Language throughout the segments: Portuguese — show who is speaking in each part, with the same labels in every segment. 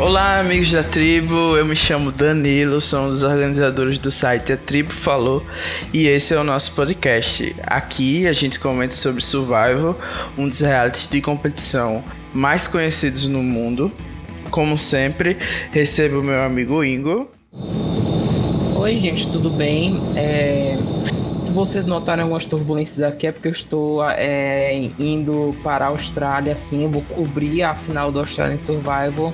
Speaker 1: Olá, amigos da tribo. Eu me chamo Danilo, sou um dos organizadores do site A Tribo Falou e esse é o nosso podcast. Aqui a gente comenta sobre Survival, um dos realities de competição mais conhecidos no mundo. Como sempre, recebo meu amigo Ingo.
Speaker 2: Oi, gente, tudo bem? É... Se vocês notarem algumas turbulências aqui é porque eu estou é, indo para a Austrália, assim, eu vou cobrir a final do Australian Survival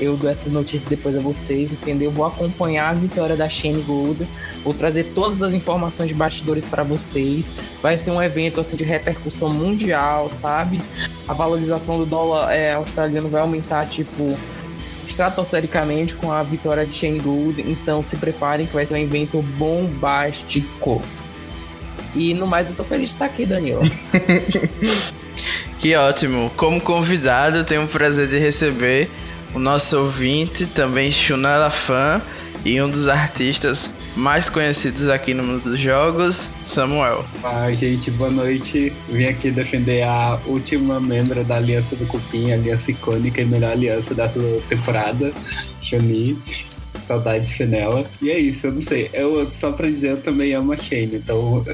Speaker 2: eu dou essas notícias depois a vocês, entendeu? Vou acompanhar a vitória da Shane Gold, vou trazer todas as informações de bastidores para vocês. Vai ser um evento assim de repercussão mundial, sabe? A valorização do dólar é, australiano vai aumentar, tipo, estratosfericamente com a vitória de Shane Gould. Então se preparem que vai ser um evento bombástico. E no mais, eu tô feliz de estar aqui, Daniel.
Speaker 1: que ótimo. Como convidado, tenho o prazer de receber o nosso ouvinte, também Shunala fã e um dos artistas mais conhecidos aqui no mundo dos jogos, Samuel.
Speaker 3: Ah, gente, boa noite. Vim aqui defender a última membro da Aliança do Cupim, a aliança icônica e melhor aliança da temporada, Shuni. Saudades Chanela. E é isso, eu não sei. Eu, só pra dizer, eu também amo a Shane, então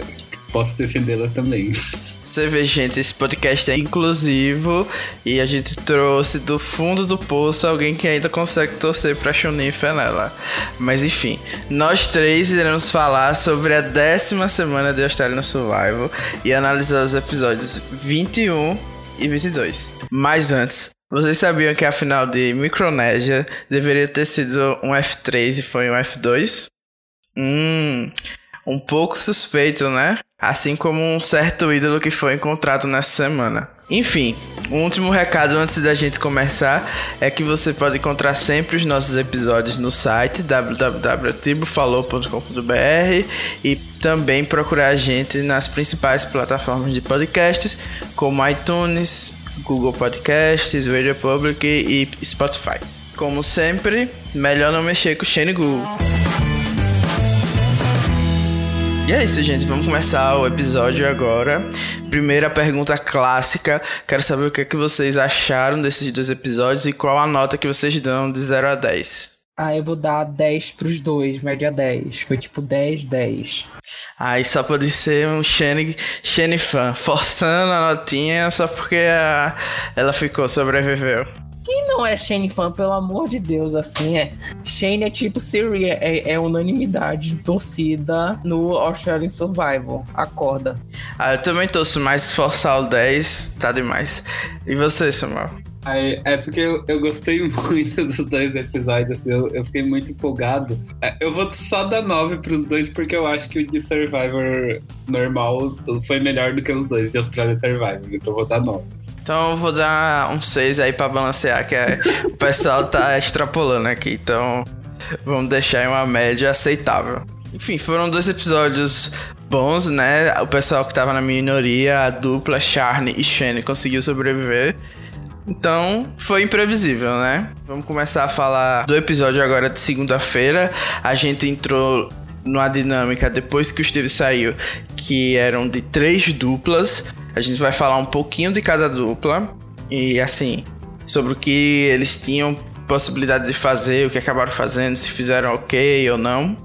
Speaker 3: posso defendê-la também.
Speaker 1: Você vê, gente, esse podcast é inclusivo e a gente trouxe do fundo do poço alguém que ainda consegue torcer pra Chunin e Fenella. Mas enfim, nós três iremos falar sobre a décima semana de Australian Survival e analisar os episódios 21 e 22. Mas antes, vocês sabiam que a final de Micronésia deveria ter sido um F3 e foi um F2? Hum, um pouco suspeito, né? Assim como um certo ídolo que foi encontrado nessa semana. Enfim, um último recado antes da gente começar é que você pode encontrar sempre os nossos episódios no site www.tribufalou.com.br e também procurar a gente nas principais plataformas de podcasts como iTunes, Google Podcasts, Radio Public e Spotify. Como sempre, melhor não mexer com o Shane Google. E é isso, gente. Vamos começar o episódio agora. Primeira pergunta clássica. Quero saber o que, é que vocês acharam desses dois episódios e qual a nota que vocês dão de 0 a 10.
Speaker 2: Ah, eu vou dar 10 pros dois, média 10. Foi tipo 10, 10.
Speaker 1: Aí só pode ser um Shane, Shane fã, forçando a notinha só porque a, ela ficou, sobreviveu.
Speaker 2: Quem não é Shane fã, pelo amor de Deus, assim, é. Shane é tipo Siri, é, é unanimidade de torcida no Australian Survival. Acorda.
Speaker 1: Ah, eu também torço, mas forçar o 10 tá demais. E você, Samuel?
Speaker 3: É, é porque eu, eu, gostei muito dos dois episódios, assim, eu, eu fiquei muito empolgado. É, eu vou só dar 9 pros dois, porque eu acho que o de Survivor normal foi melhor do que os dois de Australian Survivor, então eu vou dar 9.
Speaker 1: Então eu vou dar um 6 aí pra balancear, que é, o pessoal tá extrapolando aqui. Então vamos deixar em uma média aceitável. Enfim, foram dois episódios bons, né? O pessoal que tava na minoria, a dupla Charne e Shane conseguiu sobreviver. Então, foi imprevisível, né? Vamos começar a falar do episódio agora de segunda-feira. A gente entrou numa dinâmica depois que o Steve saiu, que eram de três duplas. A gente vai falar um pouquinho de cada dupla e assim, sobre o que eles tinham possibilidade de fazer, o que acabaram fazendo, se fizeram ok ou não.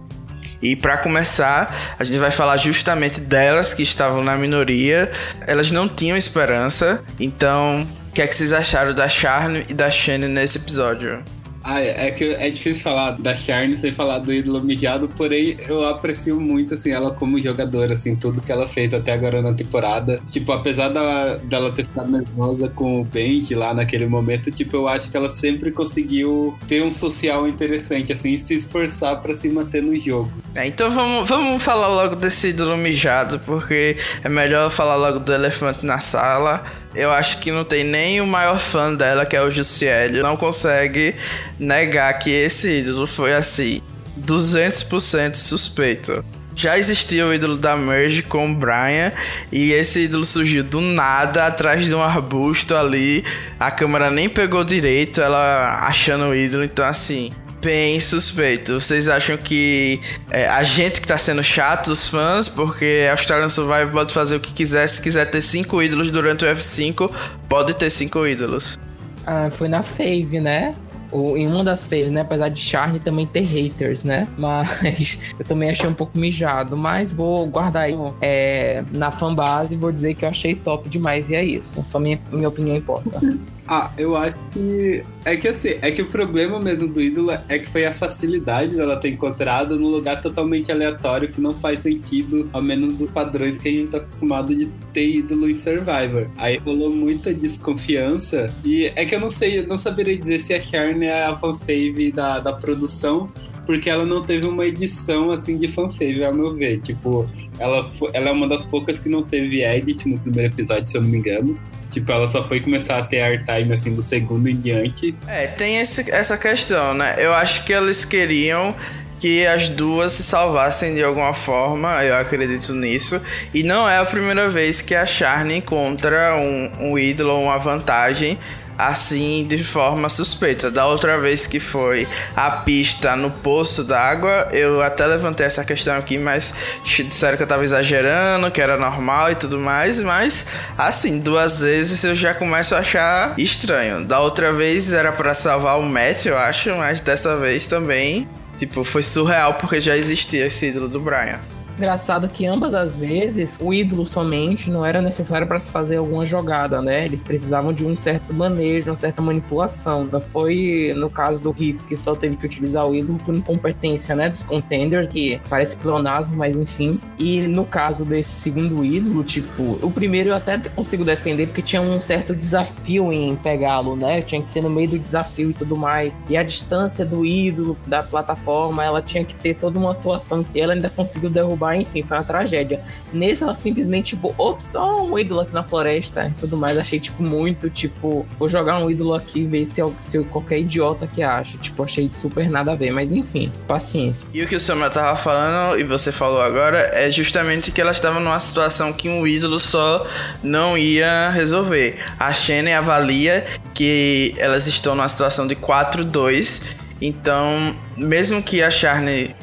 Speaker 1: E para começar, a gente vai falar justamente delas que estavam na minoria. Elas não tinham esperança. Então, o que é que vocês acharam da Charne e da Shane nesse episódio?
Speaker 3: Ah, é, é que é difícil falar da Charne sem falar do ídolo mijado, porém eu aprecio muito, assim, ela como jogadora, assim, tudo que ela fez até agora na temporada. Tipo, apesar da, dela ter ficado nervosa com o Benji lá naquele momento, tipo, eu acho que ela sempre conseguiu ter um social interessante, assim, e se esforçar para se manter no jogo.
Speaker 1: É, então vamos, vamos falar logo desse ídolo mijado, porque é melhor falar logo do elefante na sala eu acho que não tem nem o maior fã dela, que é o Jussielli, não consegue negar que esse ídolo foi assim, 200% suspeito. Já existia o ídolo da Merge com o Brian e esse ídolo surgiu do nada atrás de um arbusto ali. A câmera nem pegou direito, ela achando o ídolo, então assim, bem suspeito. Vocês acham que é, a gente que tá sendo chato, os fãs, porque a Australian Survivor pode fazer o que quiser. Se quiser ter cinco ídolos durante o F5, pode ter cinco ídolos.
Speaker 2: Ah, foi na Fave, né? ou em uma das feiras, né? Apesar de Charne também ter haters, né? Mas eu também achei um pouco mijado. Mas vou guardar aí é, na fanbase e vou dizer que eu achei top demais e é isso. Só minha, minha opinião importa.
Speaker 3: Ah, eu acho que. É que assim, é que o problema mesmo do ídolo é que foi a facilidade dela ter encontrado num lugar totalmente aleatório que não faz sentido, ao menos dos padrões que a gente tá acostumado de ter ídolo em Survivor. Aí rolou muita desconfiança. E é que eu não sei, eu não saberia dizer se a Sharon é a fanfave da, da produção, porque ela não teve uma edição assim de fanfave, ao meu ver. Tipo, ela, ela é uma das poucas que não teve edit no primeiro episódio, se eu não me engano. Tipo, ela só foi começar a ter airtime, assim, do segundo em diante.
Speaker 1: É, tem esse, essa questão, né? Eu acho que eles queriam que as duas se salvassem de alguma forma, eu acredito nisso. E não é a primeira vez que a Charne encontra um, um ídolo, uma vantagem assim de forma suspeita. Da outra vez que foi a pista no poço d'água, eu até levantei essa questão aqui, mas disseram que eu tava exagerando, que era normal e tudo mais, mas assim, duas vezes eu já começo a achar estranho. Da outra vez era para salvar o Messi, eu acho, mas dessa vez também, tipo, foi surreal porque já existia esse ídolo do Brian.
Speaker 2: Engraçado que ambas as vezes o ídolo somente não era necessário para se fazer alguma jogada, né? Eles precisavam de um certo manejo, uma certa manipulação. Foi no caso do Hit que só teve que utilizar o ídolo por incompetência, né? Dos contenders, que parece pleonasmo, mas enfim. E no caso desse segundo ídolo, tipo, o primeiro eu até consigo defender porque tinha um certo desafio em pegá-lo, né? Tinha que ser no meio do desafio e tudo mais. E a distância do ídolo, da plataforma, ela tinha que ter toda uma atuação. E ela ainda conseguiu derrubar enfim, foi uma tragédia. Nesse ela simplesmente, tipo, ops, só um ídolo aqui na floresta e tudo mais. Achei, tipo, muito, tipo, vou jogar um ídolo aqui e ver se, se qualquer idiota que acha. Tipo, achei super nada a ver, mas enfim, paciência.
Speaker 1: E o que o Samuel tava falando, e você falou agora, é justamente que ela estava numa situação que um ídolo só não ia resolver. A Shane avalia que elas estão numa situação de 4-2. Então, mesmo que a Charne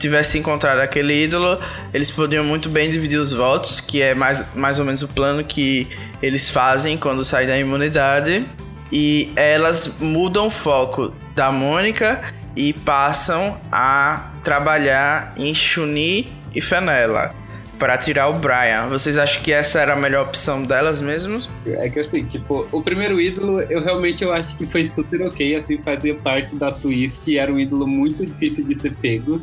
Speaker 1: tivesse encontrado aquele ídolo, eles poderiam muito bem dividir os votos, que é mais, mais ou menos o plano que eles fazem quando saem da imunidade. E elas mudam o foco da Mônica e passam a trabalhar em Chuni e Fenella para tirar o Brian. Vocês acham que essa era a melhor opção delas mesmo?
Speaker 3: É que assim, tipo, o primeiro ídolo, eu realmente eu acho que foi super ok, assim, fazia parte da twist, era um ídolo muito difícil de ser pego.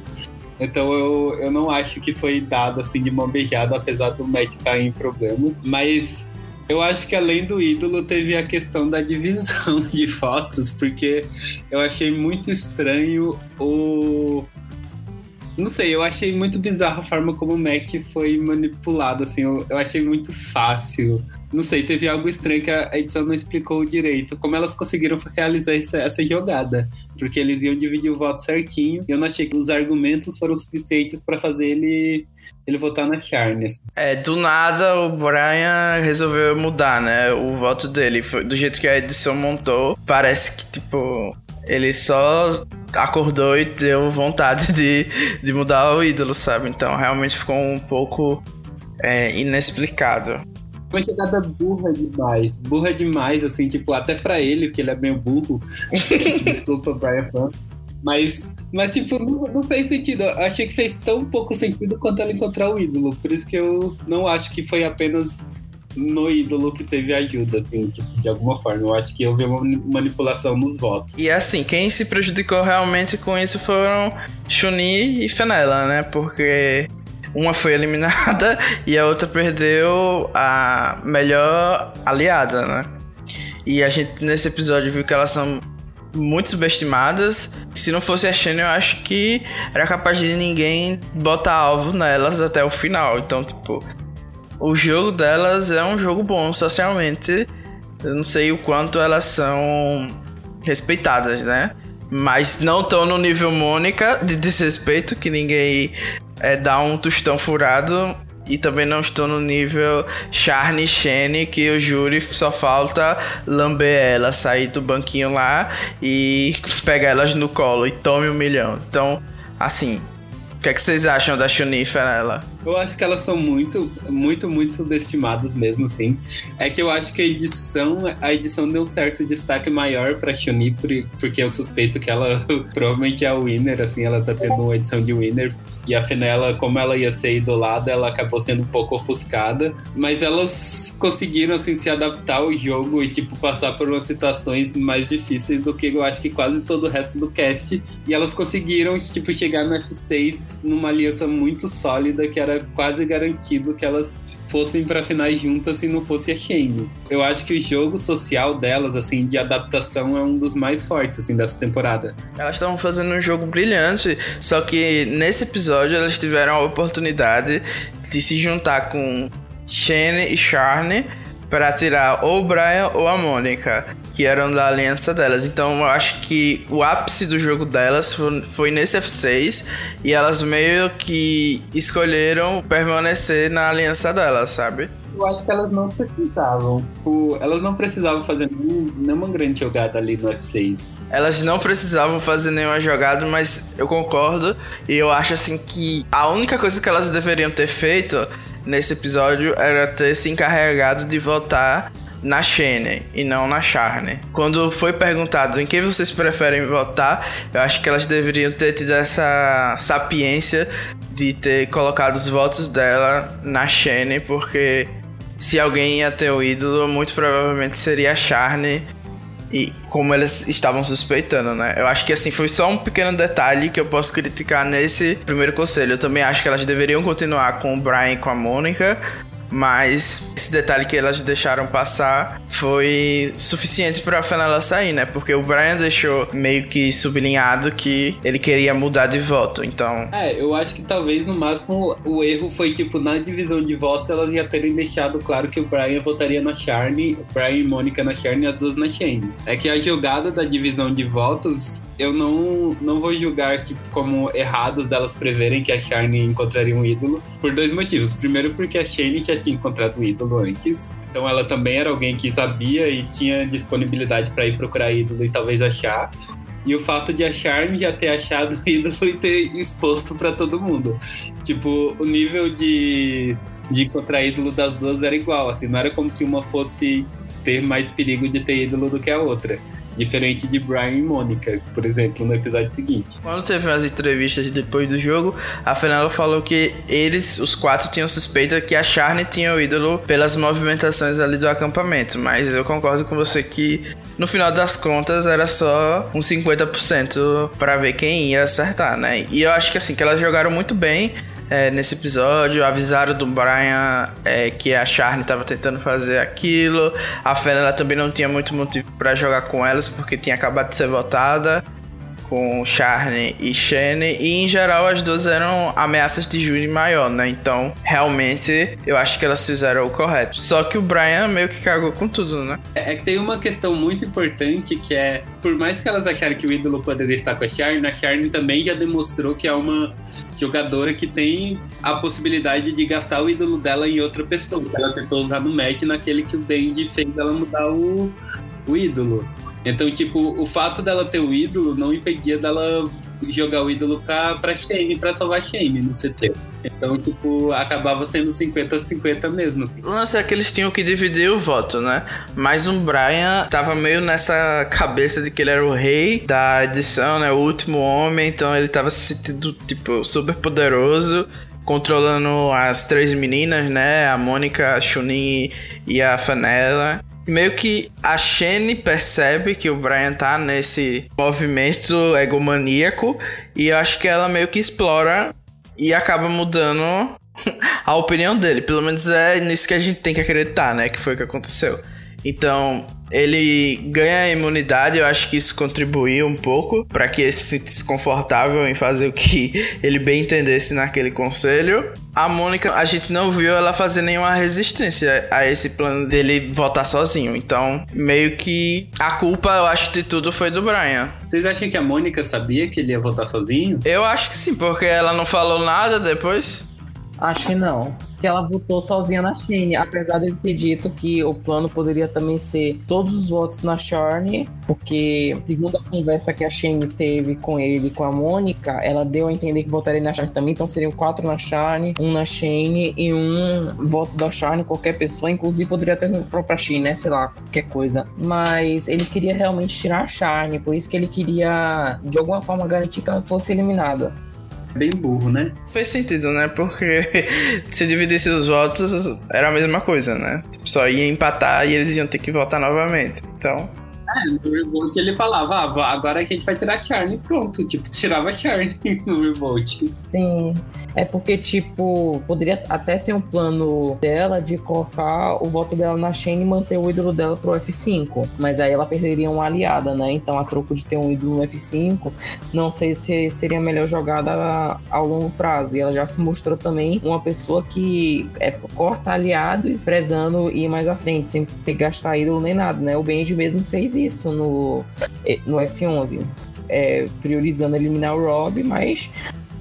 Speaker 3: Então eu, eu não acho que foi dado assim de mão beijada, apesar do Matt estar em problemas. Mas eu acho que além do ídolo teve a questão da divisão de fotos, porque eu achei muito estranho o. Não sei, eu achei muito bizarra a forma como o Mac foi manipulado, assim, eu, eu achei muito fácil não sei, teve algo estranho que a edição não explicou direito. Como elas conseguiram realizar essa, essa jogada? Porque eles iam dividir o voto certinho. E eu não achei que os argumentos foram suficientes para fazer ele, ele votar na Charne. Assim.
Speaker 1: É, do nada o Brian resolveu mudar, né? O voto dele. Do jeito que a edição montou, parece que, tipo, ele só acordou e deu vontade de, de mudar o ídolo, sabe? Então realmente ficou um pouco é, inexplicado.
Speaker 3: Uma jogada burra demais. Burra demais, assim, tipo, até pra ele, que ele é meio burro. Desculpa, Brian Fan. Mas, mas tipo, não, não, fez sentido. Eu achei que fez tão pouco sentido quanto ela encontrar o ídolo. Por isso que eu não acho que foi apenas no ídolo que teve ajuda, assim, tipo, de alguma forma. Eu acho que houve uma manipulação nos votos.
Speaker 1: E assim, quem se prejudicou realmente com isso foram Chuni e Fenella, né? Porque uma foi eliminada e a outra perdeu a melhor aliada, né? E a gente nesse episódio viu que elas são muito subestimadas. Se não fosse a Shane, eu acho que era capaz de ninguém botar alvo nelas até o final. Então, tipo, o jogo delas é um jogo bom socialmente. Eu não sei o quanto elas são respeitadas, né? Mas não estão no nível Mônica de desrespeito que ninguém é dar um tostão furado e também não estou no nível Charne Shane, que o júri só falta lamber ela, sair do banquinho lá e pegar elas no colo e tome um milhão. Então, assim, que, é que vocês acham da Chunifa nela?
Speaker 3: Eu acho que elas são muito, muito, muito subestimadas mesmo, assim. É que eu acho que a edição, a edição deu um certo destaque maior pra Chun-Li, porque eu suspeito que ela provavelmente é a winner, assim, ela tá tendo uma edição de winner e a Fenella, como ela ia ser idolada, ela acabou sendo um pouco ofuscada. Mas elas conseguiram, assim, se adaptar ao jogo e, tipo, passar por umas situações mais difíceis do que eu acho que quase todo o resto do cast. E elas conseguiram, tipo, chegar no F6 numa aliança muito sólida que era quase garantido que elas fossem para finais juntas se não fosse a Shane. Eu acho que o jogo social delas, assim, de adaptação é um dos mais fortes, assim, dessa temporada.
Speaker 1: Elas estavam fazendo um jogo brilhante, só que nesse episódio elas tiveram a oportunidade de se juntar com Shane e Charne para tirar ou o Brian ou a Mônica que eram da aliança delas. Então eu acho que o ápice do jogo delas foi, nesse F6 e elas meio que escolheram permanecer na aliança delas, sabe?
Speaker 3: Eu acho que elas não precisavam. Elas não precisavam fazer nenhuma grande jogada ali no F6.
Speaker 1: Elas não precisavam fazer nenhuma jogada, mas eu concordo. E eu acho assim que a única coisa que elas deveriam ter feito nesse episódio era ter se encarregado de voltar na Shane e não na Charne. Quando foi perguntado em quem vocês preferem votar, eu acho que elas deveriam ter tido essa sapiência de ter colocado os votos dela na Shane, porque se alguém ia ter o ídolo, muito provavelmente seria a Charne. E como eles estavam suspeitando, né? Eu acho que assim foi só um pequeno detalhe que eu posso criticar nesse primeiro conselho. Eu também acho que elas deveriam continuar com o Brian e com a Mônica, mas esse detalhe que elas deixaram passar foi suficiente para Fenella sair, né? Porque o Brian deixou meio que sublinhado que ele queria mudar de voto, então.
Speaker 3: É, eu acho que talvez no máximo o erro foi tipo na divisão de votos elas já terem deixado claro que o Brian votaria na Charne, Brian e Mônica na Charne e as duas na Shane. É que a jogada da divisão de votos eu não, não vou julgar tipo, como errados delas preverem que a Shane encontraria um ídolo por dois motivos. Primeiro, porque a Shane já tinha encontrado um ídolo antes, então ela também era alguém que sabia e tinha disponibilidade para ir procurar ídolo e talvez achar. E o fato de a Charme já ter achado o ídolo e ter exposto para todo mundo. Tipo, o nível de, de encontrar ídolo das duas era igual, assim, não era como se uma fosse ter mais perigo de ter ídolo do que a outra. Diferente de Brian e Mônica, por exemplo, no episódio seguinte.
Speaker 1: Quando teve as entrevistas depois do jogo, a Fernanda falou que eles, os quatro, tinham suspeita que a Charne tinha o ídolo pelas movimentações ali do acampamento. Mas eu concordo com você que no final das contas era só um 50% para ver quem ia acertar, né? E eu acho que assim, que elas jogaram muito bem é, nesse episódio. Avisaram do Brian é, que a Charne estava tentando fazer aquilo. A Fernanda também não tinha muito motivo para jogar com elas porque tinha acabado de ser votada com Charne e Shane, e em geral as duas eram ameaças de júri maior, né? Então, realmente, eu acho que elas fizeram o correto. Só que o Brian meio que cagou com tudo, né?
Speaker 3: É, é que tem uma questão muito importante que é, por mais que elas acharem que o ídolo poderia estar com a Charne, a Charne também já demonstrou que é uma jogadora que tem a possibilidade de gastar o ídolo dela em outra pessoa. Ela tentou usar no match naquele que o Bendy fez ela mudar o, o ídolo. Então, tipo, o fato dela ter o ídolo não impedia dela jogar o ídolo pra, pra Shane, pra salvar Shane no CT. Então, tipo, acabava sendo 50-50 mesmo. Assim.
Speaker 1: O lance é que eles tinham que dividir o voto, né? Mas o Brian tava meio nessa cabeça de que ele era o rei da edição, né? O último homem, então ele tava se sentindo, tipo, super poderoso controlando as três meninas, né? A Mônica, a Chunin e a Fanella meio que a Shane percebe que o Brian tá nesse movimento egomaníaco e eu acho que ela meio que explora e acaba mudando a opinião dele. Pelo menos é nisso que a gente tem que acreditar, né? Que foi o que aconteceu. Então, ele ganha a imunidade, eu acho que isso contribuiu um pouco para que ele se sentisse confortável em fazer o que ele bem entendesse naquele conselho. A Mônica, a gente não viu ela fazer nenhuma resistência a esse plano dele votar sozinho. Então, meio que a culpa, eu acho, de tudo foi do Brian.
Speaker 3: Vocês acham que a Mônica sabia que ele ia votar sozinho?
Speaker 1: Eu acho que sim, porque ela não falou nada depois.
Speaker 2: Acho que não. Que ela votou sozinha na Shane, apesar de ele ter dito que o plano poderia também ser todos os votos na Shane, porque segundo a conversa que a Shane teve com ele com a Mônica, ela deu a entender que votaria na Shane também, então seriam quatro na Shane, um na Shane e um voto da Shane, qualquer pessoa, inclusive poderia até ser a própria Shane, né, sei lá, qualquer coisa. Mas ele queria realmente tirar a Shane, por isso que ele queria de alguma forma garantir que ela fosse eliminada
Speaker 3: bem burro, né?
Speaker 1: Fez sentido, né? Porque se dividisse os votos, era a mesma coisa, né? Tipo, só ia empatar e eles iam ter que votar novamente. Então.
Speaker 3: É, no Revolt ele falava, ah, agora a gente vai tirar a Charne pronto. Tipo, tirava a Charne no Revolt.
Speaker 2: Sim. É porque, tipo, poderia até ser um plano dela de colocar o voto dela na Shane e manter o ídolo dela pro F5. Mas aí ela perderia uma aliada, né? Então, a troco de ter um ídolo no F5, não sei se seria melhor jogada ao longo prazo. E ela já se mostrou também uma pessoa que é, corta aliados, prezando ir mais à frente, sem ter que gastar ídolo nem nada, né? O Benji mesmo fez isso no, no F11. É, priorizando eliminar o Rob, mas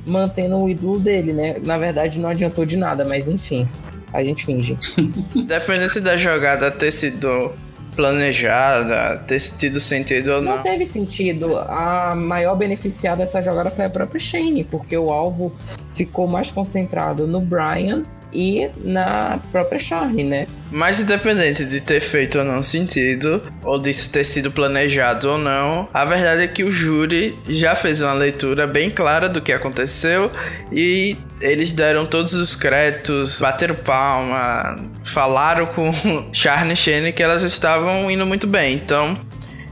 Speaker 2: mantendo o ídolo dele, né? Na verdade, não adiantou de nada, mas enfim, a gente finge.
Speaker 1: Dependendo da jogada ter sido planejada, ter tido sentido ou não.
Speaker 2: Não teve sentido. A maior beneficiada dessa jogada foi a própria Shane, porque o alvo ficou mais concentrado no Brian e na própria Charlie, né?
Speaker 1: Mas independente de ter feito ou não sentido, ou disso ter sido planejado ou não, a verdade é que o júri já fez uma leitura bem clara do que aconteceu e eles deram todos os créditos, bateram palma, falaram com Charlie e Shane que elas estavam indo muito bem. Então,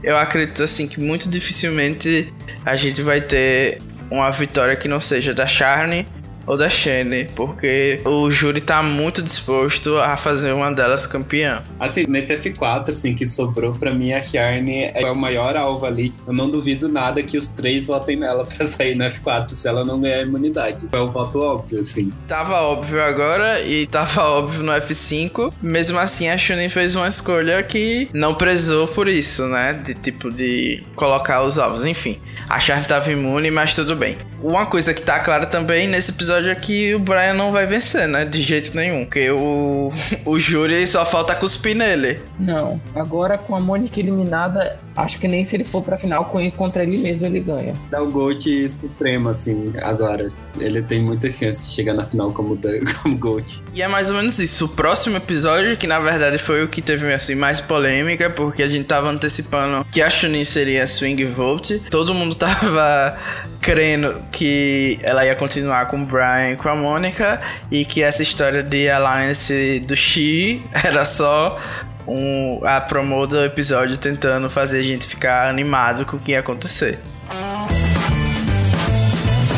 Speaker 1: eu acredito assim que muito dificilmente a gente vai ter uma vitória que não seja da Charlie ou da Shane, porque o júri tá muito disposto a fazer uma delas campeã.
Speaker 3: Assim, nesse F4, assim, que sobrou pra mim, a Charne é o maior alvo ali. Eu não duvido nada que os três votem nela pra sair no F4 se ela não ganhar imunidade. É um voto óbvio, assim.
Speaker 1: Tava óbvio agora e tava óbvio no F5. Mesmo assim, a Shane fez uma escolha que não prezou por isso, né? De tipo, de colocar os alvos. Enfim, a Charne tava imune, mas tudo bem. Uma coisa que tá clara também nesse episódio é que o Brian não vai vencer, né? De jeito nenhum. Porque o, o júri só falta cuspir nele.
Speaker 2: Não. Agora com a Mônica eliminada, acho que nem se ele for pra final contra ele mesmo ele ganha.
Speaker 3: Dá o GOAT supremo, assim, agora. Ele tem muita chance de chegar na final como, como GOAT.
Speaker 1: E é mais ou menos isso. O próximo episódio, que na verdade foi o que teve assim, mais polêmica, porque a gente tava antecipando que a Chunin seria Swing Vote. Todo mundo tava crendo que ela ia continuar com o Brian e com a Mônica e que essa história de alliance do Xi era só um, a promo do episódio tentando fazer a gente ficar animado com o que ia acontecer.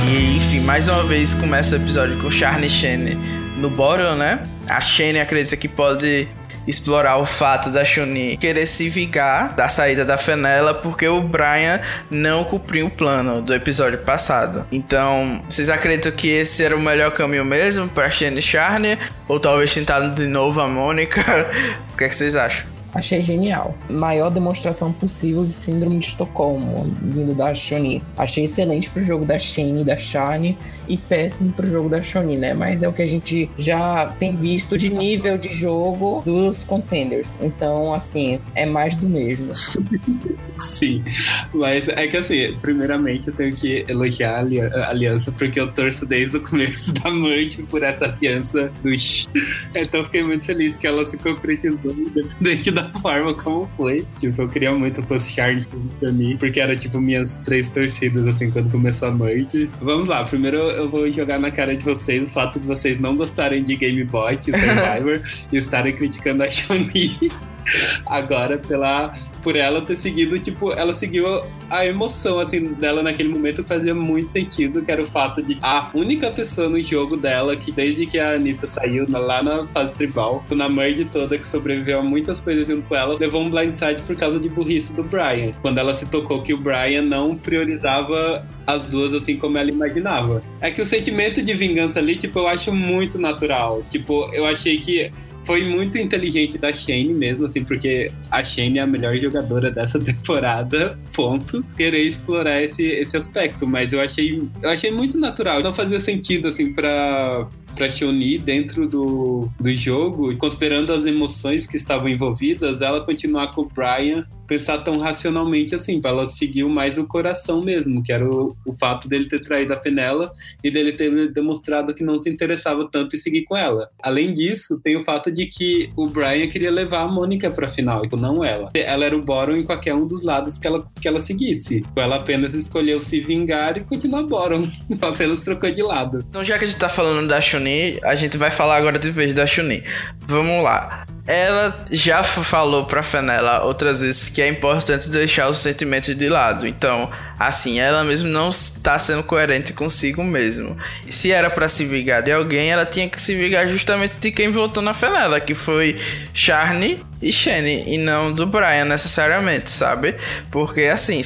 Speaker 1: E enfim, mais uma vez começa o episódio com Charlie Shane no Bottle, né? A Shane acredita que pode explorar o fato da Shuni querer se vingar da saída da Fenella porque o Brian não cumpriu o plano do episódio passado. Então, vocês acreditam que esse era o melhor caminho mesmo para Shane Charner? Ou talvez tentar de novo a Mônica? o que, é que vocês acham?
Speaker 2: Achei genial. Maior demonstração possível de síndrome de Estocolmo, vindo da Shoni. Achei excelente pro jogo da Shane e da Shani e péssimo pro jogo da Shoni, né? Mas é o que a gente já tem visto de nível de jogo dos contenders. Então, assim, é mais do mesmo.
Speaker 3: Sim, mas é que assim, primeiramente eu tenho que elogiar a aliança porque eu torço desde o começo da noite por essa aliança dos. Então fiquei muito feliz que ela se concretizou, independente da forma como foi. Tipo, eu queria muito que fosse Charles pra mim, porque era tipo minhas três torcidas, assim, quando começou a noite. Vamos lá, primeiro eu vou jogar na cara de vocês o fato de vocês não gostarem de Game Boy, Survivor e estarem criticando a Shoni agora pela por ela ter seguido, tipo, ela seguiu a emoção, assim, dela naquele momento fazia muito sentido, que era o fato de a única pessoa no jogo dela que desde que a Anitta saiu lá na fase tribal, na merge toda, que sobreviveu a muitas coisas junto com ela, levou um blindside por causa de burrice do Brian. Quando ela se tocou que o Brian não priorizava as duas assim como ela imaginava. É que o sentimento de vingança ali, tipo, eu acho muito natural. Tipo, eu achei que foi muito inteligente da Shane mesmo, assim, porque a Shane é a melhor jogadora dessa temporada, ponto. Querer explorar esse, esse aspecto, mas eu achei, eu achei muito natural. Não fazia sentido, assim, pra pra Chun-Li dentro do, do jogo, considerando as emoções que estavam envolvidas, ela continuar com o Brian pensar tão racionalmente assim, ela seguir mais o coração mesmo, que era o, o fato dele ter traído a Fenella e dele ter demonstrado que não se interessava tanto em seguir com ela. Além disso, tem o fato de que o Brian queria levar a Mônica pra final, e não ela. Ela era o Boron em qualquer um dos lados que ela, que ela seguisse. Ela apenas escolheu se vingar e continuar Boron. apenas trocou de lado.
Speaker 1: Então, já que a gente tá falando da Shuni, a gente vai falar agora de vez da Shuni. Vamos lá. Ela já falou pra Fenella outras vezes que é importante deixar os sentimentos de lado. Então, assim, ela mesmo não está sendo coerente consigo mesmo. E se era para se vingar de alguém, ela tinha que se vingar justamente de quem votou na Fenella, que foi Charney e Shane, e não do Brian necessariamente, sabe? Porque assim,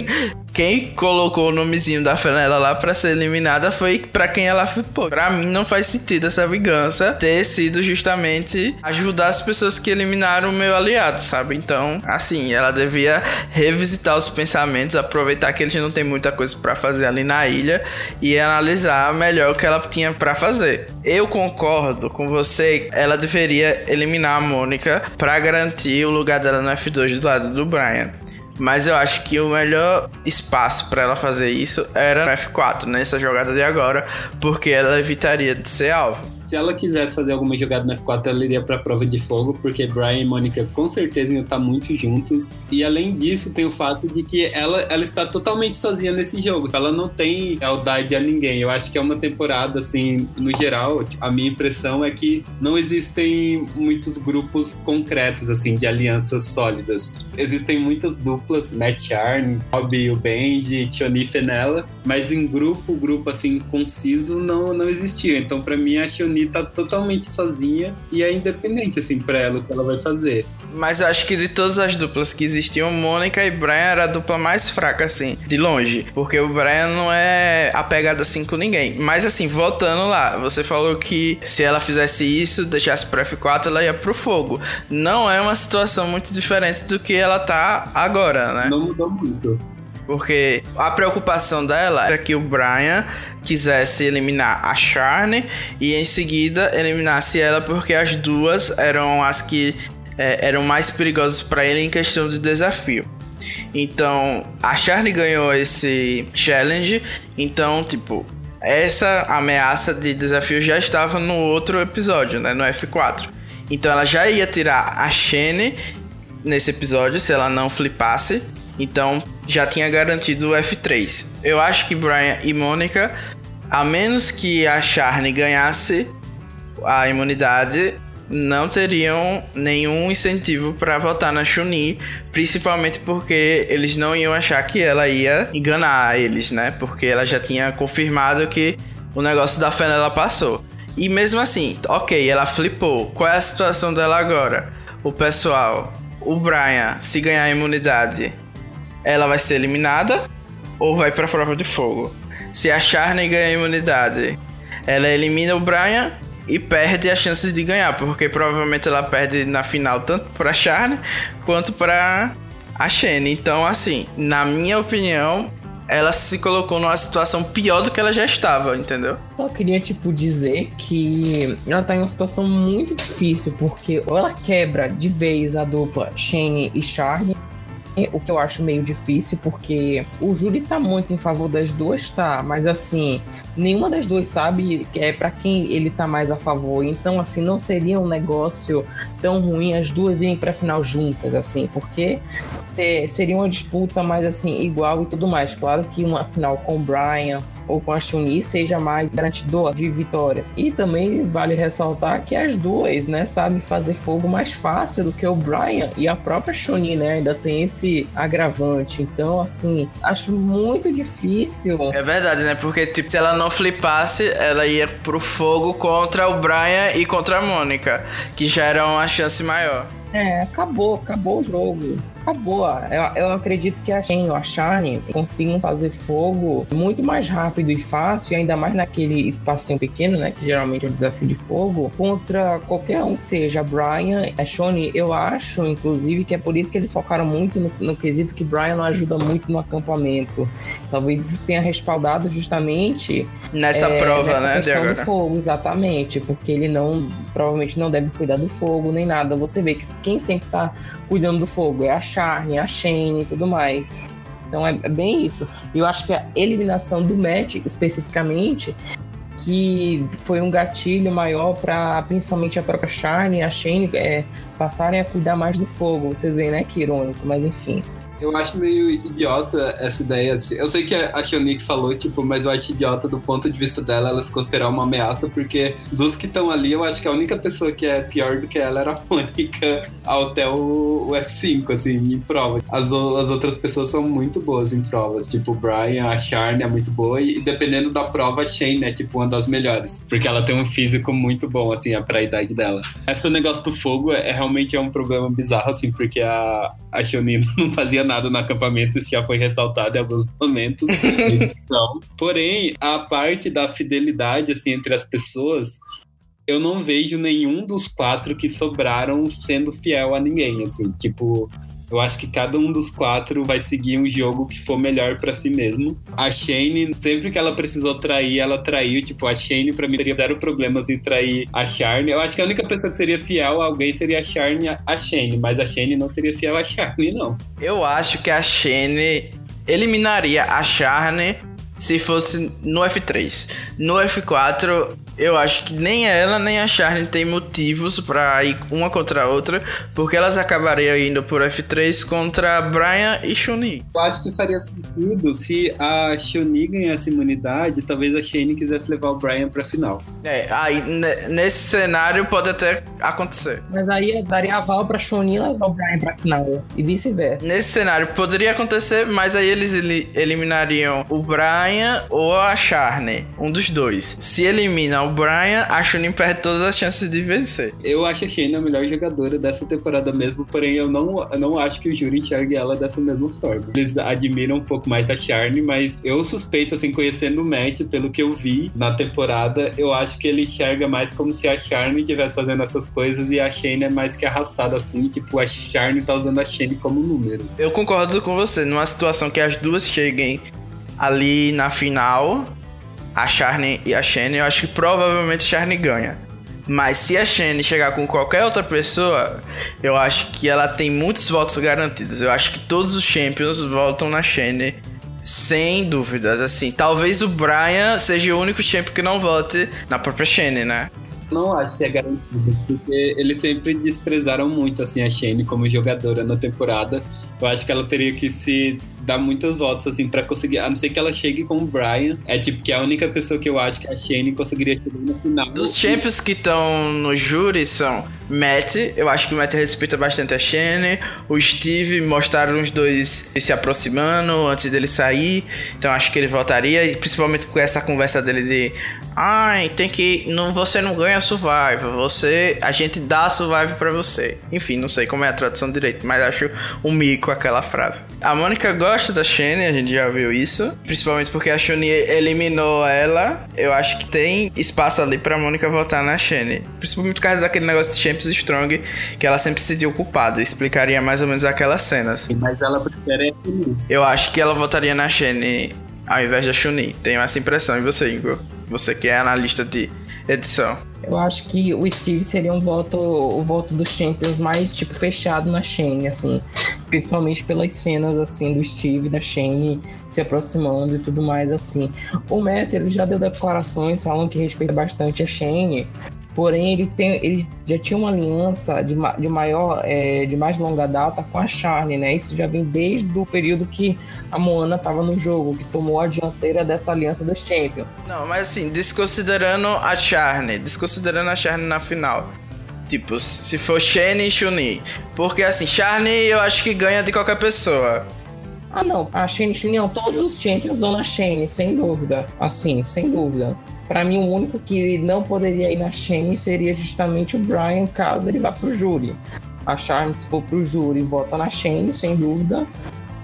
Speaker 1: quem colocou o nomezinho da Fenella lá para ser eliminada foi para quem ela flipou. Pra mim não faz sentido essa vingança ter sido justamente ajudar as pessoas que eliminaram o meu aliado, sabe? Então, assim, ela devia revisitar os pensamentos, aproveitar que eles não tem muita coisa para fazer ali na ilha e analisar melhor o que ela tinha para fazer. Eu concordo com você, ela deveria eliminar a Mônica para garantir o lugar dela no F2 do lado do Brian. Mas eu acho que o melhor espaço para ela fazer isso era no F4, nessa jogada de agora, porque ela evitaria de ser alvo.
Speaker 3: Se ela quisesse fazer alguma jogada no F4, ela iria pra prova de fogo, porque Brian e Mônica com certeza iam estar muito juntos. E além disso, tem o fato de que ela, ela está totalmente sozinha nesse jogo. Ela não tem lealdade a ninguém. Eu acho que é uma temporada, assim, no geral, a minha impressão é que não existem muitos grupos concretos, assim, de alianças sólidas. Existem muitas duplas, Matt Charn, e o Benji, Tioni Fenella, mas em grupo, grupo, assim, conciso, não, não existia. Então, para mim, a Tioni tá totalmente sozinha e é independente, assim, pra ela o que ela vai fazer.
Speaker 1: Mas eu acho que de todas as duplas que existiam, Mônica e Brian era a dupla mais fraca, assim, de longe. Porque o Brian não é apegado assim com ninguém. Mas assim, voltando lá, você falou que se ela fizesse isso, deixasse pro F4, ela ia pro fogo. Não é uma situação muito diferente do que ela tá agora, né?
Speaker 3: Não mudou muito.
Speaker 1: Porque a preocupação dela era que o Brian quisesse eliminar a Charne e em seguida eliminasse ela porque as duas eram as que é, eram mais perigosas para ele em questão de desafio. Então a Charne ganhou esse challenge, então tipo essa ameaça de desafio já estava no outro episódio, né, no F4. Então ela já ia tirar a Shane nesse episódio se ela não flipasse então já tinha garantido o F3. Eu acho que Brian e Mônica, a menos que a Charne ganhasse a imunidade, não teriam nenhum incentivo para votar na Chun-Li, principalmente porque eles não iam achar que ela ia enganar eles, né? Porque ela já tinha confirmado que o negócio da Fenella passou. E mesmo assim, ok, ela flipou. Qual é a situação dela agora? O pessoal, o Brian, se ganhar a imunidade, ela vai ser eliminada ou vai pra prova de fogo. Se a Charney ganha a imunidade, ela elimina o Brian e perde as chances de ganhar, porque provavelmente ela perde na final tanto para Charney quanto para a Shane. Então, assim, na minha opinião, ela se colocou numa situação pior do que ela já estava, entendeu?
Speaker 2: Só queria, tipo, dizer que ela tá em uma situação muito difícil, porque ou ela quebra de vez a dupla Shane e Charlie, o que eu acho meio difícil, porque o júri tá muito em favor das duas, tá? Mas assim, nenhuma das duas sabe é para quem ele tá mais a favor. Então, assim, não seria um negócio tão ruim as duas irem pra final juntas, assim, porque seria uma disputa mais assim, igual e tudo mais. Claro que uma final com o Brian ou com a Chun-Li seja mais garantidor de vitórias. E também vale ressaltar que as duas, né, sabem fazer fogo mais fácil do que o Brian e a própria Chun-Li, né, ainda tem esse agravante. Então, assim, acho muito difícil.
Speaker 1: É verdade, né? Porque, tipo, se ela não flipasse, ela ia pro fogo contra o Brian e contra a Mônica, que já era uma chance maior.
Speaker 2: É, acabou, acabou o jogo. Acabou. Eu, eu acredito que a Shen ou a Charne consigam fazer fogo muito mais rápido e fácil, e ainda mais naquele espacinho pequeno, né? Que geralmente é o desafio de fogo, contra qualquer um que seja. A Brian, a Shone, eu acho, inclusive, que é por isso que eles focaram muito no, no quesito que Brian não ajuda muito no acampamento. Talvez isso tenha respaldado justamente
Speaker 1: nessa é, prova,
Speaker 2: nessa
Speaker 1: né?
Speaker 2: De agora. do fogo, exatamente, porque ele não provavelmente não deve cuidar do fogo nem nada. Você vê que quem sempre tá cuidando do fogo é a Charne, a Shane e tudo mais. Então é, é bem isso. E eu acho que a eliminação do Matt, especificamente, que foi um gatilho maior para principalmente a própria Charne e a Shane é, passarem a cuidar mais do fogo. Vocês veem, né? Que irônico, mas enfim.
Speaker 3: Eu acho meio idiota essa ideia. Assim. Eu sei que a Shonique falou, tipo, mas eu acho idiota do ponto de vista dela ela se considerar uma ameaça, porque dos que estão ali, eu acho que a única pessoa que é pior do que ela era a Mônica até o, o F5, assim, em prova. As, as outras pessoas são muito boas em provas, tipo, o Brian, a Charne é muito boa, e dependendo da prova, a Shane é, tipo, uma das melhores, porque ela tem um físico muito bom, assim, pra idade dela. Esse negócio do fogo é, é realmente é um problema bizarro, assim, porque a, a Shonino não fazia nada no acampamento, isso já foi ressaltado em alguns momentos. Porém, a parte da fidelidade assim entre as pessoas, eu não vejo nenhum dos quatro que sobraram sendo fiel a ninguém, assim, tipo, eu acho que cada um dos quatro vai seguir um jogo que for melhor para si mesmo. A Shane, sempre que ela precisou trair, ela traiu. Tipo, a Shane, pra mim, teria zero problemas em trair a Charne. Eu acho que a única pessoa que seria fiel a alguém seria a Charne, a Shane. Mas a Shane não seria fiel a Charne, não.
Speaker 1: Eu acho que a Shane eliminaria a Charne se fosse no F3. No F4, eu acho que nem ela nem a Charne tem motivos para ir uma contra a outra, porque elas acabariam indo por F3 contra Brian e Shuni.
Speaker 3: Eu acho que faria sentido se a Shuni ganhasse imunidade, talvez a Shane quisesse levar o Brian pra final.
Speaker 1: É, aí nesse cenário pode até acontecer.
Speaker 2: Mas aí daria aval pra Shuni levar o Brian pra final e vice-versa.
Speaker 1: Nesse cenário poderia acontecer, mas aí eles eliminariam o Brian ou a Charne, um dos dois. Se elimina o Brian, a Chunin perde todas as chances de vencer.
Speaker 3: Eu acho a Shane a melhor jogadora dessa temporada mesmo, porém eu não, eu não acho que o júri enxergue ela dessa mesma forma. Eles admiram um pouco mais a Charne, mas eu suspeito, assim, conhecendo o Matt, pelo que eu vi na temporada, eu acho que ele enxerga mais como se a Charne estivesse fazendo essas coisas e a Shane é mais que arrastada, assim, tipo, a Charne tá usando a Shane como número.
Speaker 1: Eu concordo com você, numa situação que as duas cheguem ali na final, a Charne e a Shane, eu acho que provavelmente a Charne ganha. Mas se a Shane chegar com qualquer outra pessoa, eu acho que ela tem muitos votos garantidos. Eu acho que todos os Champions votam na Shane. Sem dúvidas, assim. Talvez o Brian seja o único champion que não vote na própria Shane, né?
Speaker 3: Não acho que é garantido, porque eles sempre desprezaram muito assim a Shane como jogadora na temporada. Eu acho que ela teria que se dar muitos votos, assim, para conseguir. A não ser que ela chegue com o Brian. É tipo que é a única pessoa que eu acho que a Shane conseguiria chegar no final.
Speaker 1: Dos champions que estão no júri são Matt, eu acho que o Matt respeita bastante a Shane. O Steve mostraram os dois se aproximando antes dele sair. Então acho que ele voltaria. E principalmente com essa conversa dele de. Ai, tem que. Não, você não ganha survival. Você. A gente dá survival para você. Enfim, não sei como é a tradução direito, mas acho um mico aquela frase. A Mônica gosta da Shane, a gente já viu isso. Principalmente porque a Shane eliminou ela. Eu acho que tem espaço ali pra Mônica votar na Shane. Principalmente por causa daquele negócio de Champions Strong, que ela sempre se sentiu culpada. Explicaria mais ou menos aquelas cenas.
Speaker 3: Mas ela prefere.
Speaker 1: Eu acho que ela votaria na Shane ao invés da Shuni. Tenho essa impressão. E você, Igor? Você que é analista de edição.
Speaker 2: Eu acho que o Steve seria um voto, o voto dos Champions mais, tipo, fechado na Shane, assim. Principalmente pelas cenas, assim, do Steve da Shane se aproximando e tudo mais, assim. O Matt, ele já deu declarações falando que respeita bastante a Shane, Porém, ele, tem, ele já tinha uma aliança de, de maior, é, de mais longa data com a Charne, né? Isso já vem desde o período que a Moana estava no jogo, que tomou a dianteira dessa aliança dos Champions.
Speaker 1: Não, mas assim, desconsiderando a Charne, desconsiderando a Charne na final. Tipo, se for Shane e Chun-Li. Porque assim, Charne eu acho que ganha de qualquer pessoa.
Speaker 2: Ah não, a Shane e Chun-Li, todos os Champions vão na Shane, sem dúvida. Assim, sem dúvida. Para mim, o único que não poderia ir na Shane seria justamente o Brian, caso ele vá pro júri. A Charme, se for pro júri, vota na Shane, sem dúvida.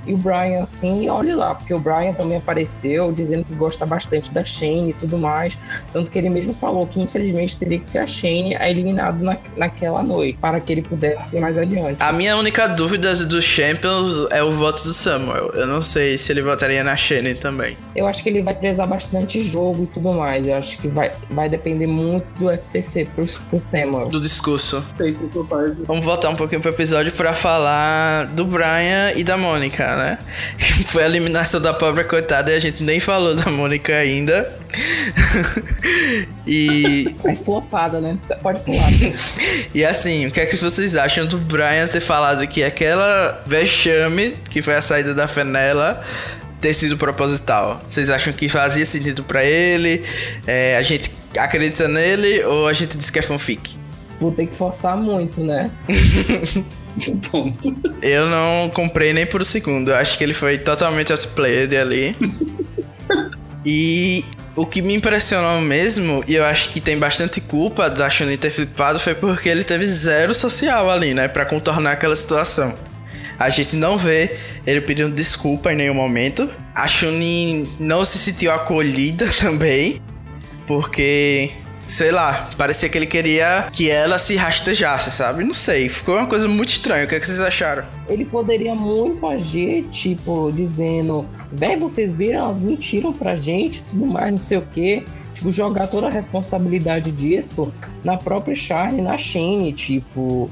Speaker 2: E o Brian, assim, olhe lá, porque o Brian também apareceu dizendo que gosta bastante da Shane e tudo mais. Tanto que ele mesmo falou que infelizmente teria que ser a Shane a eliminado na, naquela noite, para que ele pudesse ir mais adiante.
Speaker 1: A minha única dúvida dos Champions é o voto do Samuel. Eu não sei se ele votaria na Shane também.
Speaker 2: Eu acho que ele vai prezar bastante jogo e tudo mais. Eu acho que vai, vai depender muito do FTC pro, pro Samuel.
Speaker 1: Do discurso.
Speaker 3: Sei se eu
Speaker 1: Vamos voltar um pouquinho pro episódio para falar do Brian e da Mônica né? Foi a eliminação da pobre coitada e a gente nem falou da Mônica ainda. e.
Speaker 2: É flopada, né? Você pode pular.
Speaker 1: e assim, o que é que vocês acham do Brian ter falado que aquela vexame, que foi a saída da Fenella, ter sido proposital? Vocês acham que fazia sentido para ele? É, a gente acredita nele ou a gente diz que é fanfic?
Speaker 2: Vou ter que forçar muito, né?
Speaker 1: Eu não comprei nem por um segundo. Acho que ele foi totalmente outplayed ali. e o que me impressionou mesmo, e eu acho que tem bastante culpa da Chunin ter flipado, foi porque ele teve zero social ali, né? Pra contornar aquela situação. A gente não vê ele pedindo desculpa em nenhum momento. A Chunin não se sentiu acolhida também, porque sei lá, parecia que ele queria que ela se rastejasse, sabe? Não sei, ficou uma coisa muito estranha. O que, é que vocês acharam?
Speaker 2: Ele poderia muito agir, tipo, dizendo: Véi, vocês viram, elas mentiram pra gente, tudo mais, não sei o quê. Tipo, jogar toda a responsabilidade disso na própria Charlie, na Shane, tipo.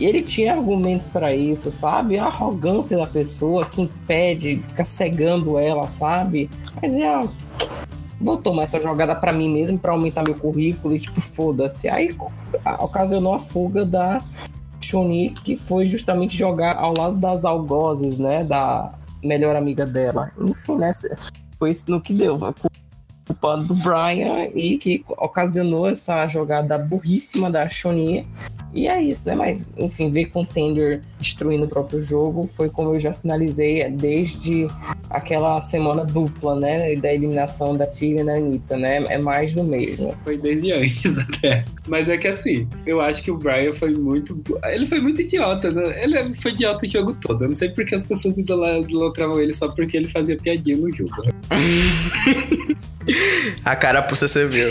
Speaker 2: Ele tinha argumentos para isso, sabe? A arrogância da pessoa que impede, fica cegando ela, sabe? Mas é, vou tomar essa jogada para mim mesmo para aumentar meu currículo e tipo, foda-se. Aí ocasionou a fuga da Shuni, que foi justamente jogar ao lado das algozes, né, da melhor amiga dela. Enfim, né, foi isso no que deu. Culpado do Brian e que ocasionou essa jogada burríssima da Shuni e é isso, né? Mas, enfim, ver Contender destruindo o próprio jogo foi como eu já sinalizei desde aquela semana dupla, né? Da eliminação da Tigre e da Anitta, né? É mais do mesmo.
Speaker 3: Foi desde antes até. Mas é que assim, eu acho que o Brian foi muito. Ele foi muito idiota, né? Ele foi idiota o jogo todo. Eu não sei porque as pessoas idolatravam ele só porque ele fazia piadinha no jogo.
Speaker 1: A carapuça você viu.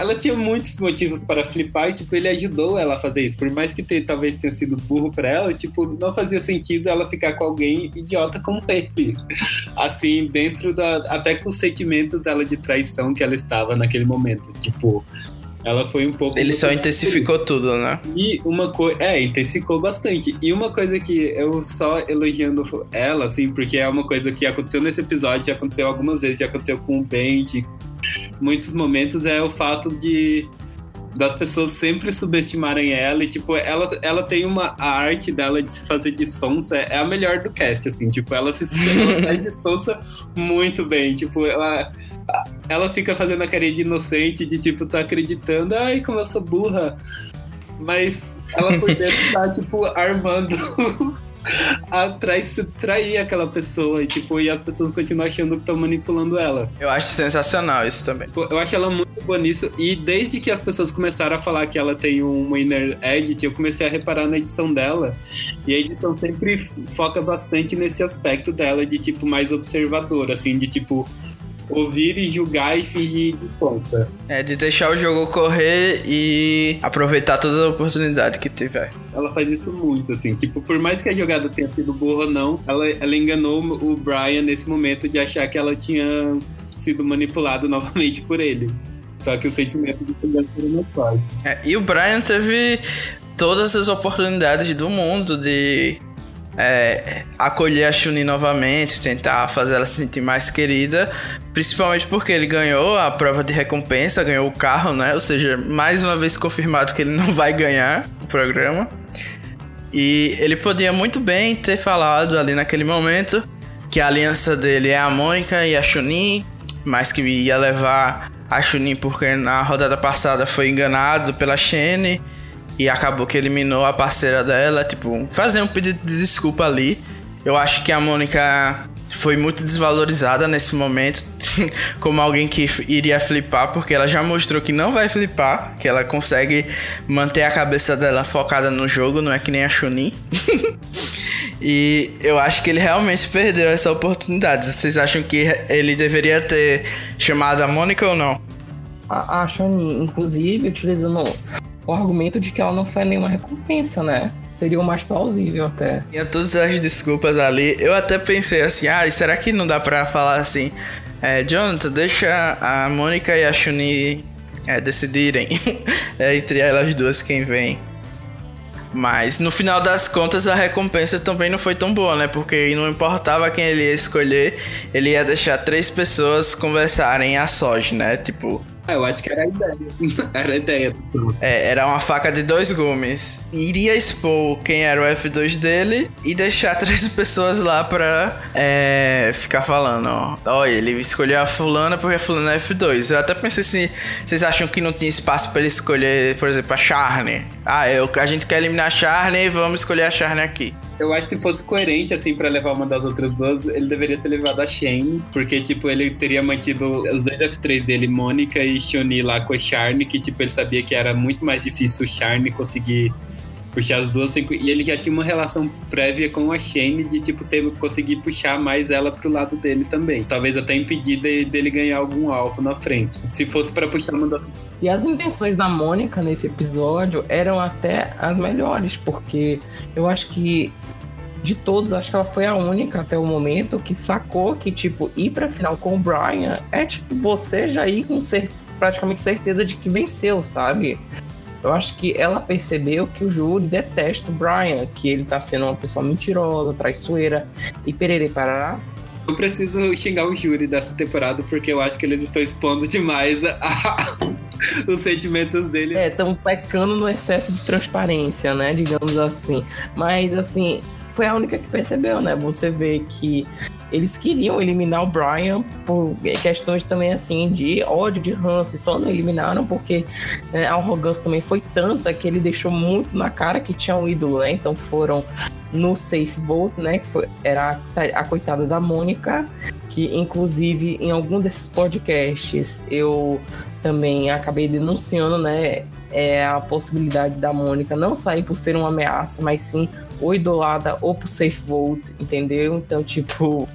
Speaker 3: Ela tinha muitos motivos para flipar e, tipo, ele ajudou ela a fazer isso. Por mais que ter, talvez tenha sido burro para ela, tipo, não fazia sentido ela ficar com alguém idiota como ele. Assim, dentro da... Até com os sentimentos dela de traição que ela estava naquele momento. Tipo, ela foi um pouco.
Speaker 1: Ele só intensificou tudo, né?
Speaker 3: E uma coisa. É, intensificou bastante. E uma coisa que eu só elogiando ela, assim, porque é uma coisa que aconteceu nesse episódio, já aconteceu algumas vezes, já aconteceu com o Ben, de muitos momentos, é o fato de das pessoas sempre subestimarem ela e, tipo, ela, ela tem uma a arte dela de se fazer de sonsa, é a melhor do cast, assim, tipo, ela se faz de sonsa muito bem, tipo, ela, ela fica fazendo a carinha de inocente, de, tipo, tá acreditando, ai, como eu sou burra, mas ela por dentro tá, tipo, armando atrás trair aquela pessoa e, tipo, e as pessoas continuam achando que estão manipulando ela.
Speaker 1: Eu acho sensacional isso também.
Speaker 3: Eu acho ela muito boa nisso e desde que as pessoas começaram a falar que ela tem um inner edit, eu comecei a reparar na edição dela e a edição sempre foca bastante nesse aspecto dela de, tipo, mais observador, assim, de, tipo, ouvir e julgar e fingir de sonsa.
Speaker 1: É, de deixar o jogo correr e aproveitar todas as oportunidades que tiver.
Speaker 3: Ela faz isso muito, assim. Tipo, por mais que a jogada tenha sido boa ou não, ela, ela enganou o Brian nesse momento de achar que ela tinha sido manipulada novamente por ele. Só que o sentimento de vingança mais forte.
Speaker 1: É, e o Brian teve todas as oportunidades do mundo de é, acolher a Chunin novamente, tentar fazer ela se sentir mais querida, principalmente porque ele ganhou a prova de recompensa, ganhou o carro, né? Ou seja, mais uma vez confirmado que ele não vai ganhar o programa. E ele podia muito bem ter falado ali naquele momento que a aliança dele é a Mônica e a Chunin, mas que ia levar a Chunin porque na rodada passada foi enganado pela Shane e acabou que eliminou a parceira dela, tipo, fazer um pedido de desculpa ali. Eu acho que a Mônica foi muito desvalorizada nesse momento, como alguém que iria flipar, porque ela já mostrou que não vai flipar, que ela consegue manter a cabeça dela focada no jogo, não é que nem a Chunin. e eu acho que ele realmente perdeu essa oportunidade. Vocês acham que ele deveria ter chamado a Mônica ou não?
Speaker 2: A, a Chunin, inclusive, utilizando o argumento de que ela não foi nenhuma recompensa, né? seria o mais plausível até.
Speaker 1: Tinha todas as desculpas ali. Eu até pensei assim, ah, será que não dá pra falar assim? É, Jonathan, deixa a Mônica e a Shuni é, decidirem é, entre elas duas quem vem. Mas no final das contas a recompensa também não foi tão boa, né? Porque não importava quem ele ia escolher, ele ia deixar três pessoas conversarem a sós, né? Tipo,
Speaker 3: ah, eu acho que era a ideia. era a ideia.
Speaker 1: É, era uma faca de dois gumes. Iria expor quem era o F2 dele e deixar três pessoas lá pra é, ficar falando. Ó, ele escolheu a fulana porque a fulana é F2. Eu até pensei se vocês acham que não tinha espaço pra ele escolher, por exemplo, a Charne. Ah, eu, a gente quer eliminar a Charne, vamos escolher a Charne aqui.
Speaker 3: Eu acho que se fosse coerente, assim, para levar uma das outras duas, ele deveria ter levado a Shane, porque, tipo, ele teria mantido os dois F3 dele, Mônica e Shoni lá com a Charne, que, tipo, ele sabia que era muito mais difícil o Charne conseguir puxar as duas. E ele já tinha uma relação prévia com a Shane de, tipo, ter, conseguir puxar mais ela pro lado dele também. Talvez até impedir de, dele ganhar algum alvo na frente. Se fosse para puxar uma das.
Speaker 2: E as intenções da Mônica nesse episódio eram até as melhores, porque eu acho que de todos, acho que ela foi a única até o momento que sacou que, tipo, ir pra final com o Brian é, tipo, você já ir com cer praticamente certeza de que venceu, sabe? Eu acho que ela percebeu que o júri detesta o Brian, que ele tá sendo uma pessoa mentirosa, traiçoeira e perere parará.
Speaker 3: Eu preciso xingar o júri dessa temporada porque eu acho que eles estão expondo demais a, os sentimentos dele.
Speaker 2: É, estão pecando no excesso de transparência, né? Digamos assim. Mas, assim, foi a única que percebeu, né? Você vê que eles queriam eliminar o Brian por questões também assim de ódio, de ranço, e só não eliminaram porque né, a arrogância também foi tanta que ele deixou muito na cara que tinha um ídolo, né? Então foram no Safe Vote, né? Que foi, era a, a coitada da Mônica, que inclusive em algum desses podcasts eu também acabei denunciando, né? É a possibilidade da Mônica não sair por ser uma ameaça, mas sim ou idolada ou pro safe vote, entendeu? Então, tipo,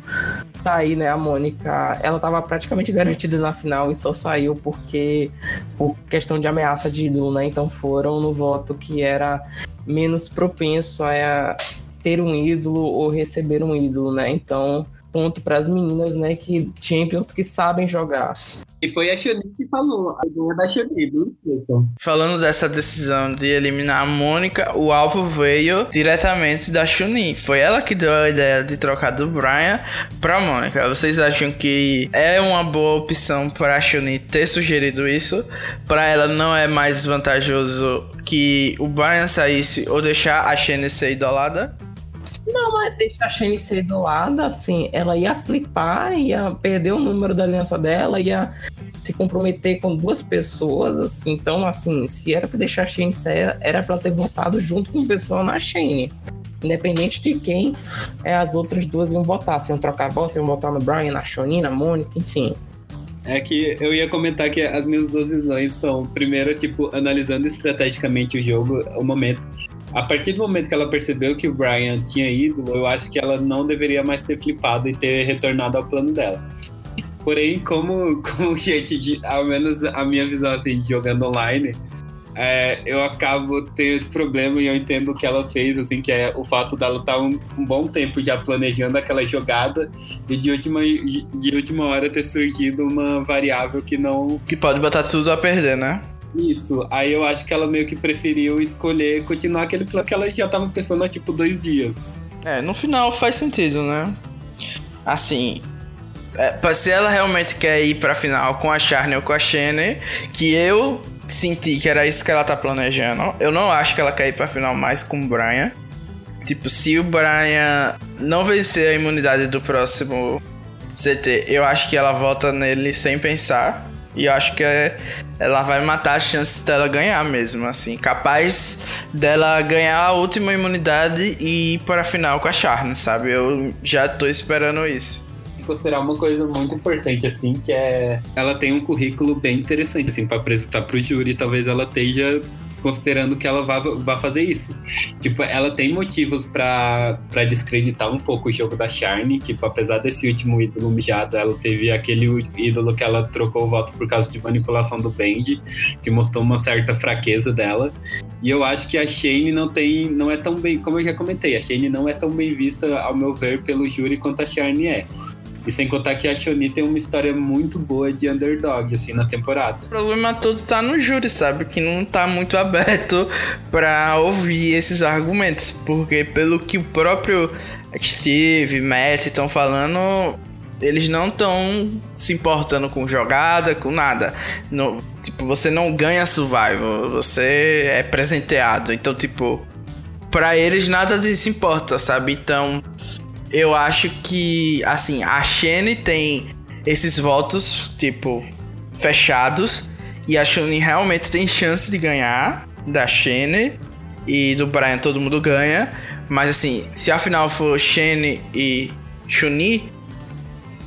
Speaker 2: tá aí, né? A Mônica, ela tava praticamente garantida na final e só saiu porque, por questão de ameaça de ídolo, né? Então foram no voto que era menos propenso a ter um ídolo ou receber um ídolo, né? Então, ponto para as meninas, né, que Champions que sabem jogar.
Speaker 3: E foi a Chun que falou, a ideia da Chun
Speaker 1: Falando dessa decisão de eliminar a Mônica, o alvo veio diretamente da Chunin. Foi ela que deu a ideia de trocar do Brian pra Mônica. Vocês acham que é uma boa opção para a Chunin ter sugerido isso? Para ela não é mais vantajoso que o Brian saísse ou deixar a Shane ser idolada?
Speaker 2: Não, mas deixar a Shane ser doada, assim, ela ia flipar, ia perder o número da aliança dela, ia se comprometer com duas pessoas, assim. Então, assim, se era pra deixar a Shane ser, era pra ter votado junto com o pessoal na Shane. Independente de quem é, as outras duas iam votar. Se iam trocar voto, iam votar no Brian, na Shoni, na Mônica, enfim.
Speaker 3: É que eu ia comentar que as minhas duas visões são, primeiro, tipo, analisando estrategicamente o jogo, o momento a partir do momento que ela percebeu que o Brian tinha ido, eu acho que ela não deveria mais ter flipado e ter retornado ao plano dela. Porém, como, como gente, ao menos a minha visão assim, de jogando online, é, eu acabo tendo esse problema e eu entendo o que ela fez, assim, que é o fato dela estar tá um, um, bom tempo já planejando aquela jogada e de última, de última hora ter surgido uma variável que não.
Speaker 1: Que pode botar tudo a perder, né?
Speaker 3: Isso. Aí eu acho que ela meio que preferiu escolher continuar aquele plano que ela já tava pensando há tipo dois dias.
Speaker 1: É, no final faz sentido, né? Assim. É, se ela realmente quer ir pra final com a Charney ou com a Shane, que eu senti que era isso que ela tá planejando. Eu não acho que ela quer ir pra final mais com o Brian. Tipo, se o Brian não vencer a imunidade do próximo CT, eu acho que ela volta nele sem pensar. E eu acho que é, ela vai matar as chances dela ganhar mesmo, assim. Capaz dela ganhar a última imunidade e ir para a final com a Charne, sabe? Eu já tô esperando isso.
Speaker 3: considerar uma coisa muito importante, assim, que é ela tem um currículo bem interessante, assim, para apresentar pro júri. Talvez ela esteja considerando que ela vá, fazer isso. Tipo, ela tem motivos para descreditar um pouco o jogo da Charne. Tipo, apesar desse último ídolo mijado, ela teve aquele ídolo que ela trocou o voto por causa de manipulação do Band, que mostrou uma certa fraqueza dela. E eu acho que a Shane não tem, não é tão bem, como eu já comentei, a Shane não é tão bem vista, ao meu ver, pelo júri quanto a Charne é. E sem contar que a Shoni tem uma história muito boa de underdog, assim, na temporada.
Speaker 1: O problema todo tá no júri, sabe? Que não tá muito aberto para ouvir esses argumentos. Porque pelo que o próprio Steve, Matt estão falando, eles não estão se importando com jogada, com nada. No, tipo, você não ganha survival, você é presenteado. Então, tipo, para eles nada disso importa, sabe? Então, eu acho que, assim, a Shane tem esses votos, tipo, fechados. E a Shane realmente tem chance de ganhar da Shane. E do Brian todo mundo ganha. Mas assim, se a final for Shane e Shuni,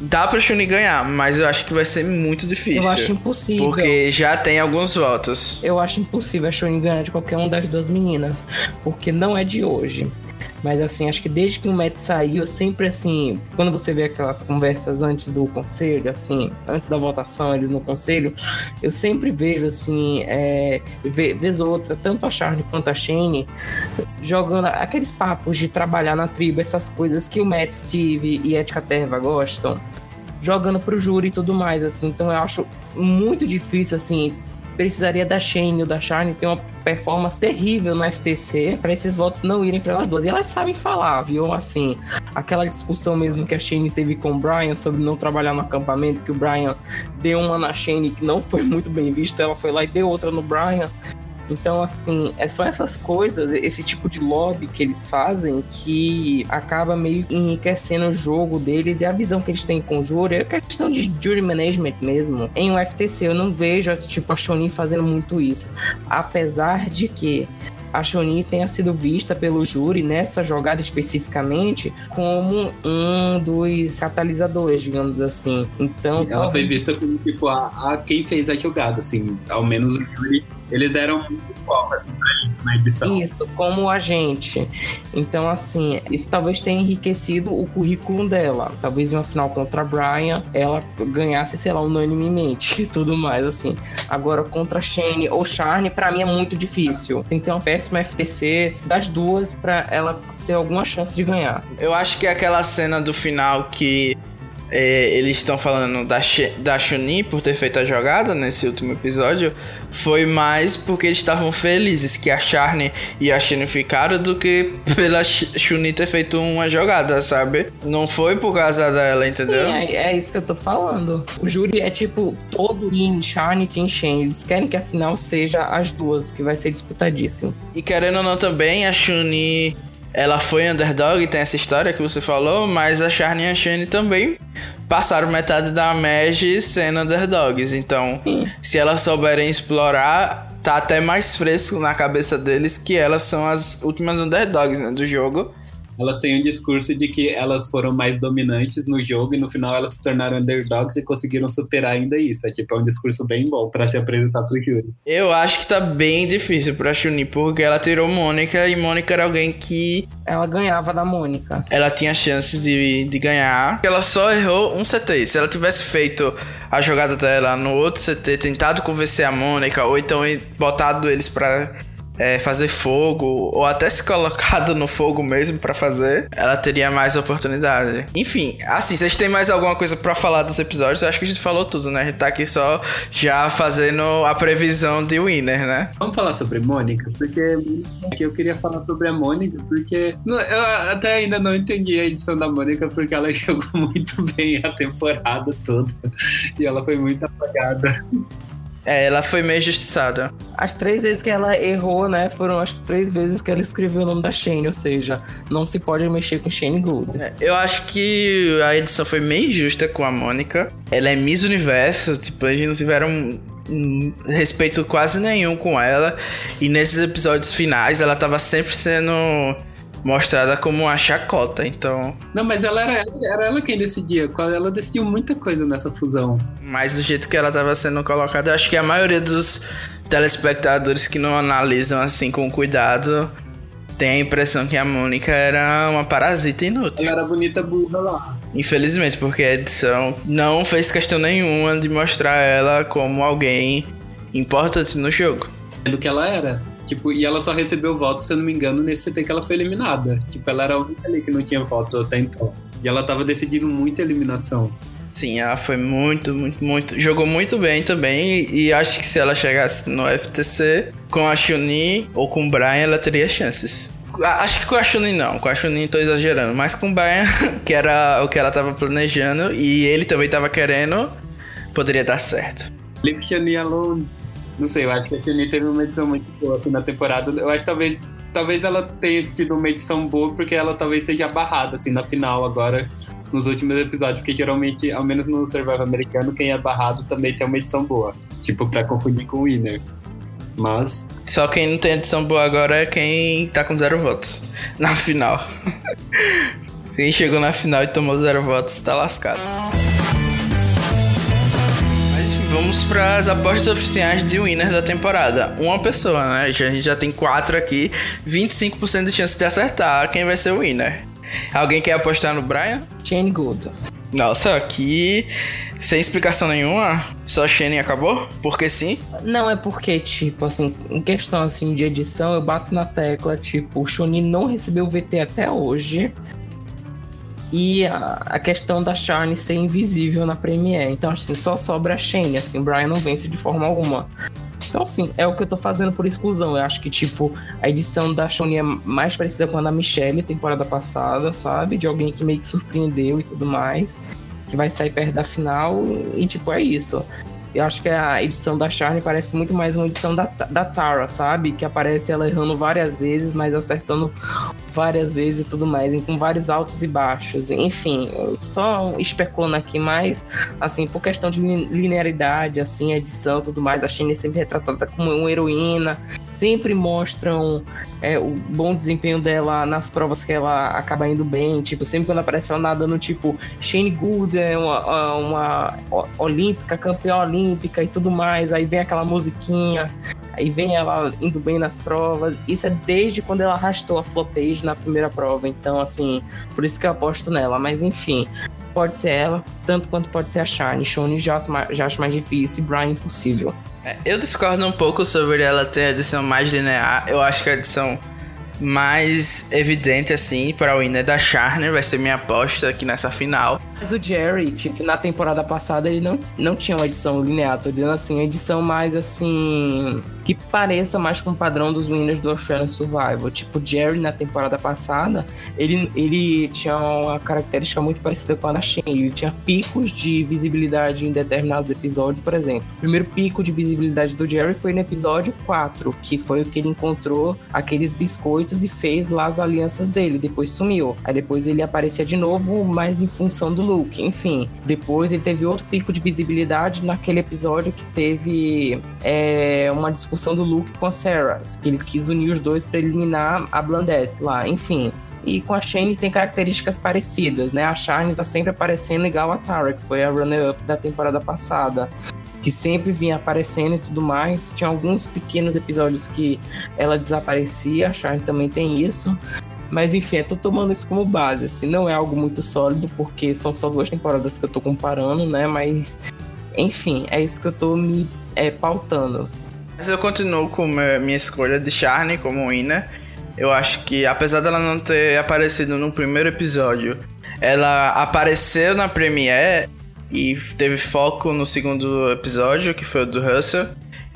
Speaker 1: dá pra Shuni ganhar, mas eu acho que vai ser muito difícil.
Speaker 2: Eu acho impossível.
Speaker 1: Porque já tem alguns votos.
Speaker 2: Eu acho impossível a Shuni ganhar de qualquer uma das duas meninas. Porque não é de hoje. Mas assim, acho que desde que o Matt saiu, sempre assim, quando você vê aquelas conversas antes do conselho, assim, antes da votação, eles no conselho, eu sempre vejo assim, é, vez ou outra, tanto a Charlie quanto a Shane jogando aqueles papos de trabalhar na tribo, essas coisas que o Matt, Steve e Etika Terva gostam jogando pro júri e tudo mais, assim. Então eu acho muito difícil, assim, precisaria da Shane ou da Charne ter uma performance terrível no FTC para esses votos não irem para elas duas. E elas sabem falar, viu? Assim, aquela discussão mesmo que a Shane teve com o Brian sobre não trabalhar no acampamento, que o Brian deu uma na Shane que não foi muito bem vista, ela foi lá e deu outra no Brian. Então, assim, é só essas coisas, esse tipo de lobby que eles fazem que acaba meio enriquecendo o jogo deles e a visão que eles têm com o júri. É questão de jury management mesmo. Em um FTC, eu não vejo, tipo, a Shonin fazendo muito isso. Apesar de que a Shoni tenha sido vista pelo júri nessa jogada especificamente como um dos catalisadores, digamos assim. Então,
Speaker 3: ela foi vista como tipo a, a quem fez a jogada, assim, ao menos o júri eles deram foco assim, pra isso na edição.
Speaker 2: Isso, como agente. Então, assim, isso talvez tenha enriquecido o currículo dela. Talvez em uma final contra a Brian, ela ganhasse, sei lá, unanimemente e tudo mais, assim. Agora, contra a Shane ou Charne, para mim é muito difícil. Tem que ter uma péssima FTC das duas para ela ter alguma chance de ganhar.
Speaker 1: Eu acho que é aquela cena do final que é, eles estão falando da, da Chunin por ter feito a jogada nesse último episódio foi mais porque eles estavam felizes que a Charne e a Shine ficaram do que pela Chunin ter feito uma jogada, sabe? Não foi por causa dela, entendeu?
Speaker 2: Sim, é, é, isso que eu tô falando. O júri é tipo todo Team Charne e Team Shen. Eles querem que a final seja as duas, que vai ser disputadíssimo.
Speaker 1: E querendo ou não também, a Chunin ela foi underdog, tem essa história que você falou, mas a Charne e a Shane também passaram metade da Mage sendo underdogs. Então, se elas souberem explorar, tá até mais fresco na cabeça deles que elas são as últimas underdogs né, do jogo
Speaker 3: elas têm um discurso de que elas foram mais dominantes no jogo e no final elas se tornaram underdogs e conseguiram superar ainda isso. É tipo, é um discurso bem bom para se apresentar pro júri.
Speaker 1: Eu acho que tá bem difícil pra Chun-Li, porque ela tirou Mônica e Mônica era alguém que.
Speaker 2: Ela ganhava da Mônica.
Speaker 1: Ela tinha chances de, de ganhar. Ela só errou um CT. Se ela tivesse feito a jogada dela no outro CT, tentado convencer a Mônica, ou então botado eles pra é, fazer fogo, ou até se colocado no fogo mesmo para fazer, ela teria mais oportunidade. Enfim, assim, vocês têm mais alguma coisa para falar dos episódios? Eu acho que a gente falou tudo, né? A gente tá aqui só já fazendo a previsão de winner, né?
Speaker 3: Vamos falar sobre Mônica, porque aqui eu queria falar sobre a Mônica, porque eu até ainda não entendi a edição da Mônica, porque ela jogou muito bem a temporada toda e ela foi muito apagada.
Speaker 1: É, ela foi meio justiçada.
Speaker 2: As três vezes que ela errou, né, foram as três vezes que ela escreveu o nome da Shane, ou seja, não se pode mexer com Shane Gould.
Speaker 1: É, eu acho que a edição foi meio injusta com a Mônica. Ela é Miss Universo, tipo, eles não tiveram respeito quase nenhum com ela. E nesses episódios finais, ela tava sempre sendo mostrada como uma chacota, então.
Speaker 3: Não, mas ela era, era ela quem decidia. Ela decidiu muita coisa nessa fusão.
Speaker 1: Mas do jeito que ela estava sendo colocada, eu acho que a maioria dos telespectadores que não analisam assim com cuidado tem a impressão que a Mônica era uma parasita inútil.
Speaker 3: Ela era bonita burra lá.
Speaker 1: Infelizmente, porque a edição não fez questão nenhuma de mostrar ela como alguém importante no jogo.
Speaker 3: Do que ela era. Tipo, e ela só recebeu votos, se eu não me engano, nesse CT que ela foi eliminada. Tipo, ela era a única ali que não tinha votos até então. E ela tava decidindo muita eliminação.
Speaker 1: Sim, ela foi muito, muito, muito. Jogou muito bem também. E acho que se ela chegasse no FTC com a Chun-Li ou com o Brian, ela teria chances. Acho que com a Chun-Li não, com a Chun-Li tô exagerando. Mas com o Brian, que era o que ela tava planejando e ele também tava querendo, poderia dar certo.
Speaker 3: Leave Chun-Li alone. Não sei, eu acho que a Chun-Li teve uma edição muito boa aqui na temporada. Eu acho que talvez talvez ela tenha tido uma edição boa porque ela talvez seja barrada, assim, na final agora, nos últimos episódios, porque geralmente, ao menos no Survival americano, quem é barrado também tem uma edição boa. Tipo, pra confundir com o Winner. Mas.
Speaker 1: Só quem não tem edição boa agora é quem tá com zero votos na final. quem chegou na final e tomou zero votos tá lascado vamos para as apostas oficiais de winner da temporada. Uma pessoa, né? A gente já tem quatro aqui, 25% de chance de acertar quem vai ser o winner. Alguém quer apostar no Brian?
Speaker 2: Shane Gould.
Speaker 1: Nossa, aqui sem explicação nenhuma, só Shane acabou? Porque sim?
Speaker 2: Não, é porque, tipo, assim, em questão assim de edição, eu bato na tecla, tipo, o Shoni não recebeu o VT até hoje e a, a, questão da Shane ser invisível na Premiere. Então, assim, só sobra a Shane, assim, o Brian não vence de forma alguma. Então, assim, é o que eu tô fazendo por exclusão. Eu acho que, tipo, a edição da Shone é mais parecida com a da Michelle, temporada passada, sabe? De alguém que meio que surpreendeu e tudo mais. Que vai sair perto da final. E, tipo, é isso. Eu acho que a edição da Charlie parece muito mais uma edição da, da Tara, sabe? Que aparece ela errando várias vezes, mas acertando várias vezes e tudo mais, com vários altos e baixos. Enfim, só especulando aqui, mas assim, por questão de linearidade, assim, edição tudo mais, a Shane é sempre retratada como uma heroína, sempre mostram é, o bom desempenho dela nas provas que ela acaba indo bem. Tipo, sempre quando aparece ela nadando, tipo, Shane Gould é uma, uma olímpica, campeã olímpica e tudo mais. Aí vem aquela musiquinha. Aí vem ela indo bem nas provas. Isso é desde quando ela arrastou a flopage na primeira prova. Então, assim, por isso que eu aposto nela. Mas enfim, pode ser ela, tanto quanto pode ser a Shine. Shone já, já acho mais difícil e Brian impossível.
Speaker 1: É, eu discordo um pouco sobre ela ter a edição mais linear. Eu acho que a edição mais evidente, assim, para o winner da Charner vai ser minha aposta aqui nessa final.
Speaker 2: Mas o Jerry, tipo, na temporada passada ele não, não tinha uma edição linear, tô dizendo assim, edição mais assim. que pareça mais com o padrão dos winners do Australian Survival. Tipo, Jerry na temporada passada, ele, ele tinha uma característica muito parecida com a da Shane. Ele tinha picos de visibilidade em determinados episódios, por exemplo. O primeiro pico de visibilidade do Jerry foi no episódio 4, que foi o que ele encontrou aqueles biscoitos e fez lá as alianças dele. Depois sumiu. Aí depois ele aparecia de novo, mais em função do Luke. Enfim, depois ele teve outro pico de visibilidade naquele episódio que teve é, uma discussão do Luke com a Sarah, que ele quis unir os dois para eliminar a Blandette lá. Enfim, e com a Shane tem características parecidas, né? A Shane tá sempre aparecendo igual a Tara, que foi a runner-up da temporada passada. Que sempre vinha aparecendo e tudo mais. Tinha alguns pequenos episódios que ela desaparecia, a Shane também tem isso. Mas enfim, eu tô tomando isso como base, assim, não é algo muito sólido, porque são só duas temporadas que eu tô comparando, né? Mas, enfim, é isso que eu tô me é, pautando.
Speaker 1: Mas eu continuo com minha escolha de Charne como winner. Eu acho que, apesar dela não ter aparecido no primeiro episódio, ela apareceu na Premiere e teve foco no segundo episódio, que foi o do Russell.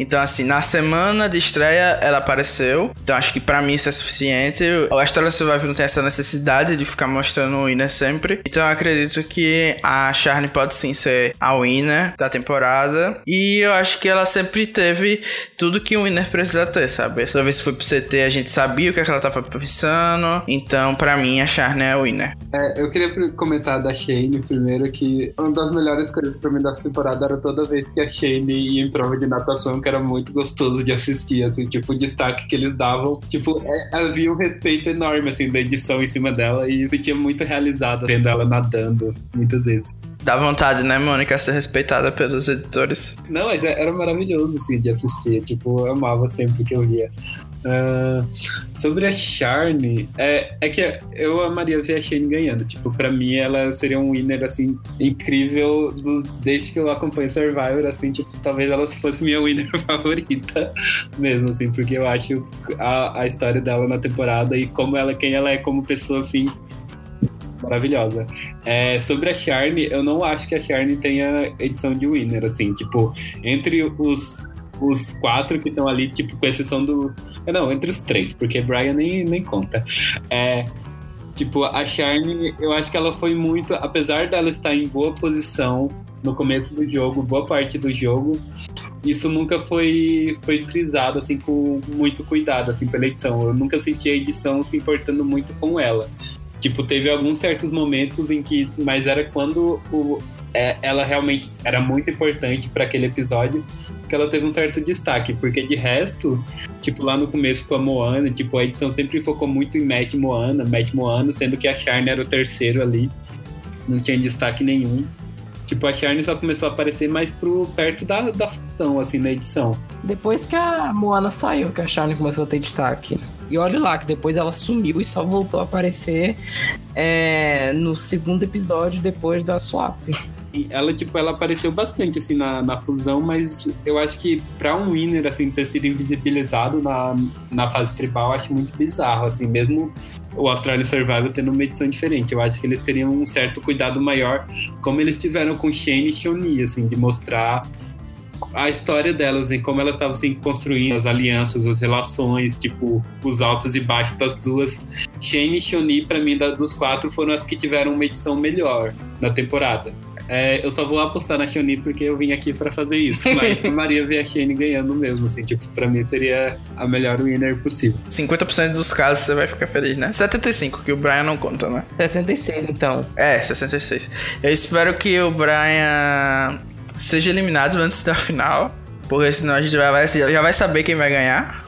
Speaker 1: Então, assim, na semana de estreia ela apareceu. Então, acho que para mim isso é suficiente. A história Survival não tem essa necessidade de ficar mostrando o winner sempre. Então, eu acredito que a Charne pode sim ser a winner da temporada. E eu acho que ela sempre teve tudo que o winner precisa ter, sabe? Toda vez que foi pro CT, a gente sabia o que, é que ela tava pensando. Então, para mim, a Charne é a winner.
Speaker 3: É, eu queria comentar da Shane primeiro que uma das melhores coisas pra mim dessa temporada era toda vez que a Shane ia em prova de natação, que era muito gostoso de assistir, assim, tipo, o destaque que eles davam, tipo, é, havia um respeito enorme, assim, da edição em cima dela e sentia muito realizado vendo ela nadando muitas vezes.
Speaker 1: Dá vontade, né, Mônica, ser respeitada pelos editores.
Speaker 3: Não, mas é, era maravilhoso, assim, de assistir. Tipo, eu amava sempre que eu via. Uh, sobre a Charne, é, é que eu amaria ver a Shane ganhando. Tipo, pra mim ela seria um winner, assim, incrível dos, desde que eu acompanho Survivor, assim, tipo, talvez ela fosse minha winner favorita mesmo, assim, porque eu acho a, a história dela na temporada e como ela, quem ela é como pessoa, assim, maravilhosa. É, sobre a Charne, eu não acho que a Charne tenha edição de winner, assim, tipo, entre os os quatro que estão ali, tipo, com exceção do. Não, entre os três, porque Brian nem, nem conta. É. Tipo, a Charme, eu acho que ela foi muito. Apesar dela estar em boa posição no começo do jogo, boa parte do jogo, isso nunca foi, foi frisado, assim, com muito cuidado, assim, pela edição. Eu nunca senti a edição se importando muito com ela. Tipo, teve alguns certos momentos em que. Mas era quando o, é, ela realmente era muito importante para aquele episódio que ela teve um certo destaque, porque de resto, tipo, lá no começo com a Moana, tipo, a edição sempre focou muito em Matt Moana, Matt Moana, sendo que a Charne era o terceiro ali, não tinha destaque nenhum. Tipo, a Charne só começou a aparecer mais pro, perto da, da função, assim, na edição.
Speaker 2: Depois que a Moana saiu, que a Charne começou a ter destaque. E olha lá, que depois ela sumiu e só voltou a aparecer é, no segundo episódio depois da swap
Speaker 3: ela, tipo, ela apareceu bastante, assim, na, na fusão, mas eu acho que pra um winner, assim, ter sido invisibilizado na, na fase tribal, acho muito bizarro, assim, mesmo o Australian Survival tendo uma edição diferente. Eu acho que eles teriam um certo cuidado maior, como eles tiveram com Shane e Shoni, assim, de mostrar a história delas e como elas estavam assim, construindo as alianças, as relações, tipo, os altos e baixos das duas. Shane e Shoni, para mim, das, dos quatro, foram as que tiveram uma edição melhor na temporada. É, eu só vou apostar na Shani porque eu vim aqui para fazer isso. Mas Maria ver a Shane ganhando mesmo, assim, tipo, pra mim seria a melhor winner possível.
Speaker 1: 50% dos casos você vai ficar feliz, né? 75, que o Brian não conta, né?
Speaker 2: 66, então.
Speaker 1: É, 66. Eu espero que o Brian seja eliminado antes da final. Porque senão a gente já vai, já vai saber quem vai ganhar.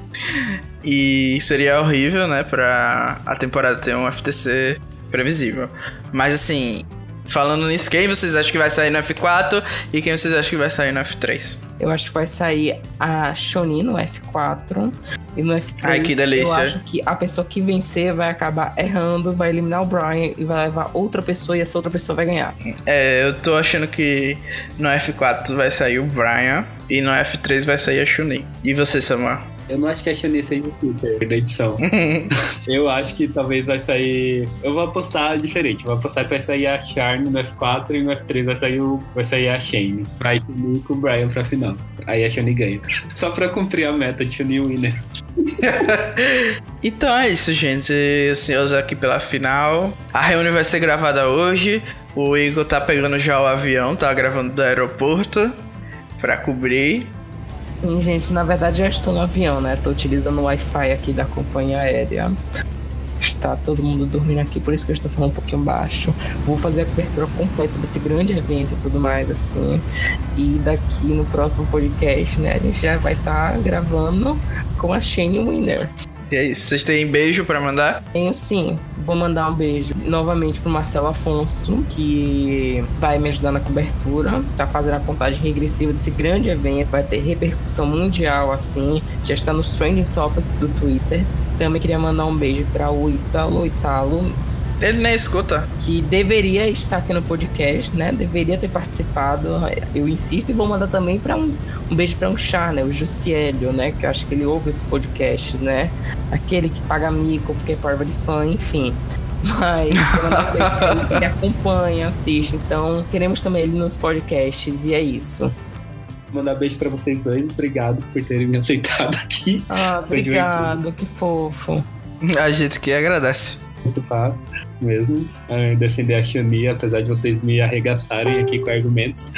Speaker 1: e seria horrível, né? Pra a temporada ter um FTC previsível. Mas assim, Falando nisso, quem vocês acham que vai sair no F4 e quem vocês acham que vai sair no F3?
Speaker 2: Eu acho que vai sair a Shonin no F4 e no F3.
Speaker 1: Ai, que delícia.
Speaker 2: Eu acho que a pessoa que vencer vai acabar errando, vai eliminar o Brian e vai levar outra pessoa e essa outra pessoa vai ganhar.
Speaker 1: É, eu tô achando que no F4 vai sair o Brian e no F3 vai sair a Shonin. E você, Samar?
Speaker 3: Eu não acho que a Shani seja o Twitter da edição. eu acho que talvez vai sair. Eu vou apostar diferente. vou apostar que vai sair a Charme no F4 e no F3 vai sair, o... vai sair a Shane. Pra ir com o Brian pra final. Aí a Shani ganha. Só pra cumprir a meta de Shani Winner.
Speaker 1: então é isso, gente. Senhores aqui pela final. A reunião vai ser gravada hoje. O Igor tá pegando já o avião, tá gravando do aeroporto pra cobrir.
Speaker 2: Sim, gente, na verdade já estou no avião, né? Tô utilizando o Wi-Fi aqui da companhia aérea. Está todo mundo dormindo aqui, por isso que eu estou falando um pouquinho baixo. Vou fazer a cobertura completa desse grande evento e tudo mais, assim. E daqui no próximo podcast, né, a gente já vai estar tá gravando com a Shane Winner.
Speaker 1: E é isso. Vocês têm beijo para mandar?
Speaker 2: Tenho sim. Vou mandar um beijo novamente pro Marcelo Afonso, que vai me ajudar na cobertura. Tá fazendo a contagem regressiva desse grande evento. Vai ter repercussão mundial, assim. Já está nos trending topics do Twitter. Também queria mandar um beijo para o Italo Italo,
Speaker 1: ele nem escuta.
Speaker 2: Que deveria estar aqui no podcast, né? Deveria ter participado. Eu insisto e vou mandar também para um, um beijo para um chá, né? O Jussiélio, né? Que eu acho que ele ouve esse podcast, né? Aquele que paga mico porque é parva de fã, enfim. Mas ele acompanha, assiste. Então, queremos também ele nos podcasts e é isso.
Speaker 3: Mandar beijo para vocês dois. Obrigado por terem me aceitado aqui.
Speaker 2: Ah, obrigado, que fofo.
Speaker 1: A gente que agradece.
Speaker 3: Tá? Mesmo, é, defender a Shuni, apesar de vocês me arregaçarem aqui com argumentos.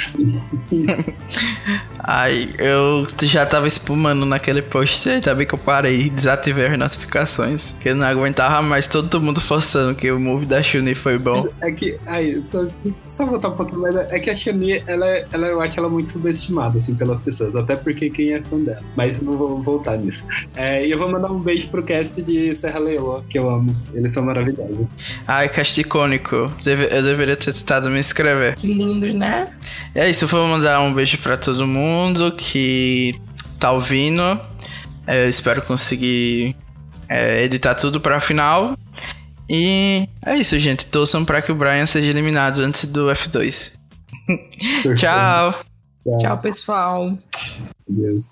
Speaker 1: Ai, eu já tava espumando naquele post, ainda bem que eu parei e desativei as notificações, que eu não aguentava mais todo mundo forçando que o move da Shuni foi bom.
Speaker 3: É que, aí, só, só voltar um pouquinho, mas é que a Shuni, ela, ela, eu acho ela muito subestimada, assim, pelas pessoas, até porque quem é fã dela, mas não vou voltar nisso. É, e eu vou mandar um beijo pro cast de Serra Leoa, que eu amo, eles são maravilhosos.
Speaker 1: Ai, cast icônico, Deve, eu deveria ter tentado me inscrever.
Speaker 2: Que lindos, né?
Speaker 1: É isso, vou mandar um beijo pra todo mundo que tá ouvindo. É, eu espero conseguir é, editar tudo pra final. E é isso, gente. Torçam pra que o Brian seja eliminado antes do F2. Tchau.
Speaker 2: Tchau, pessoal.
Speaker 3: Deus.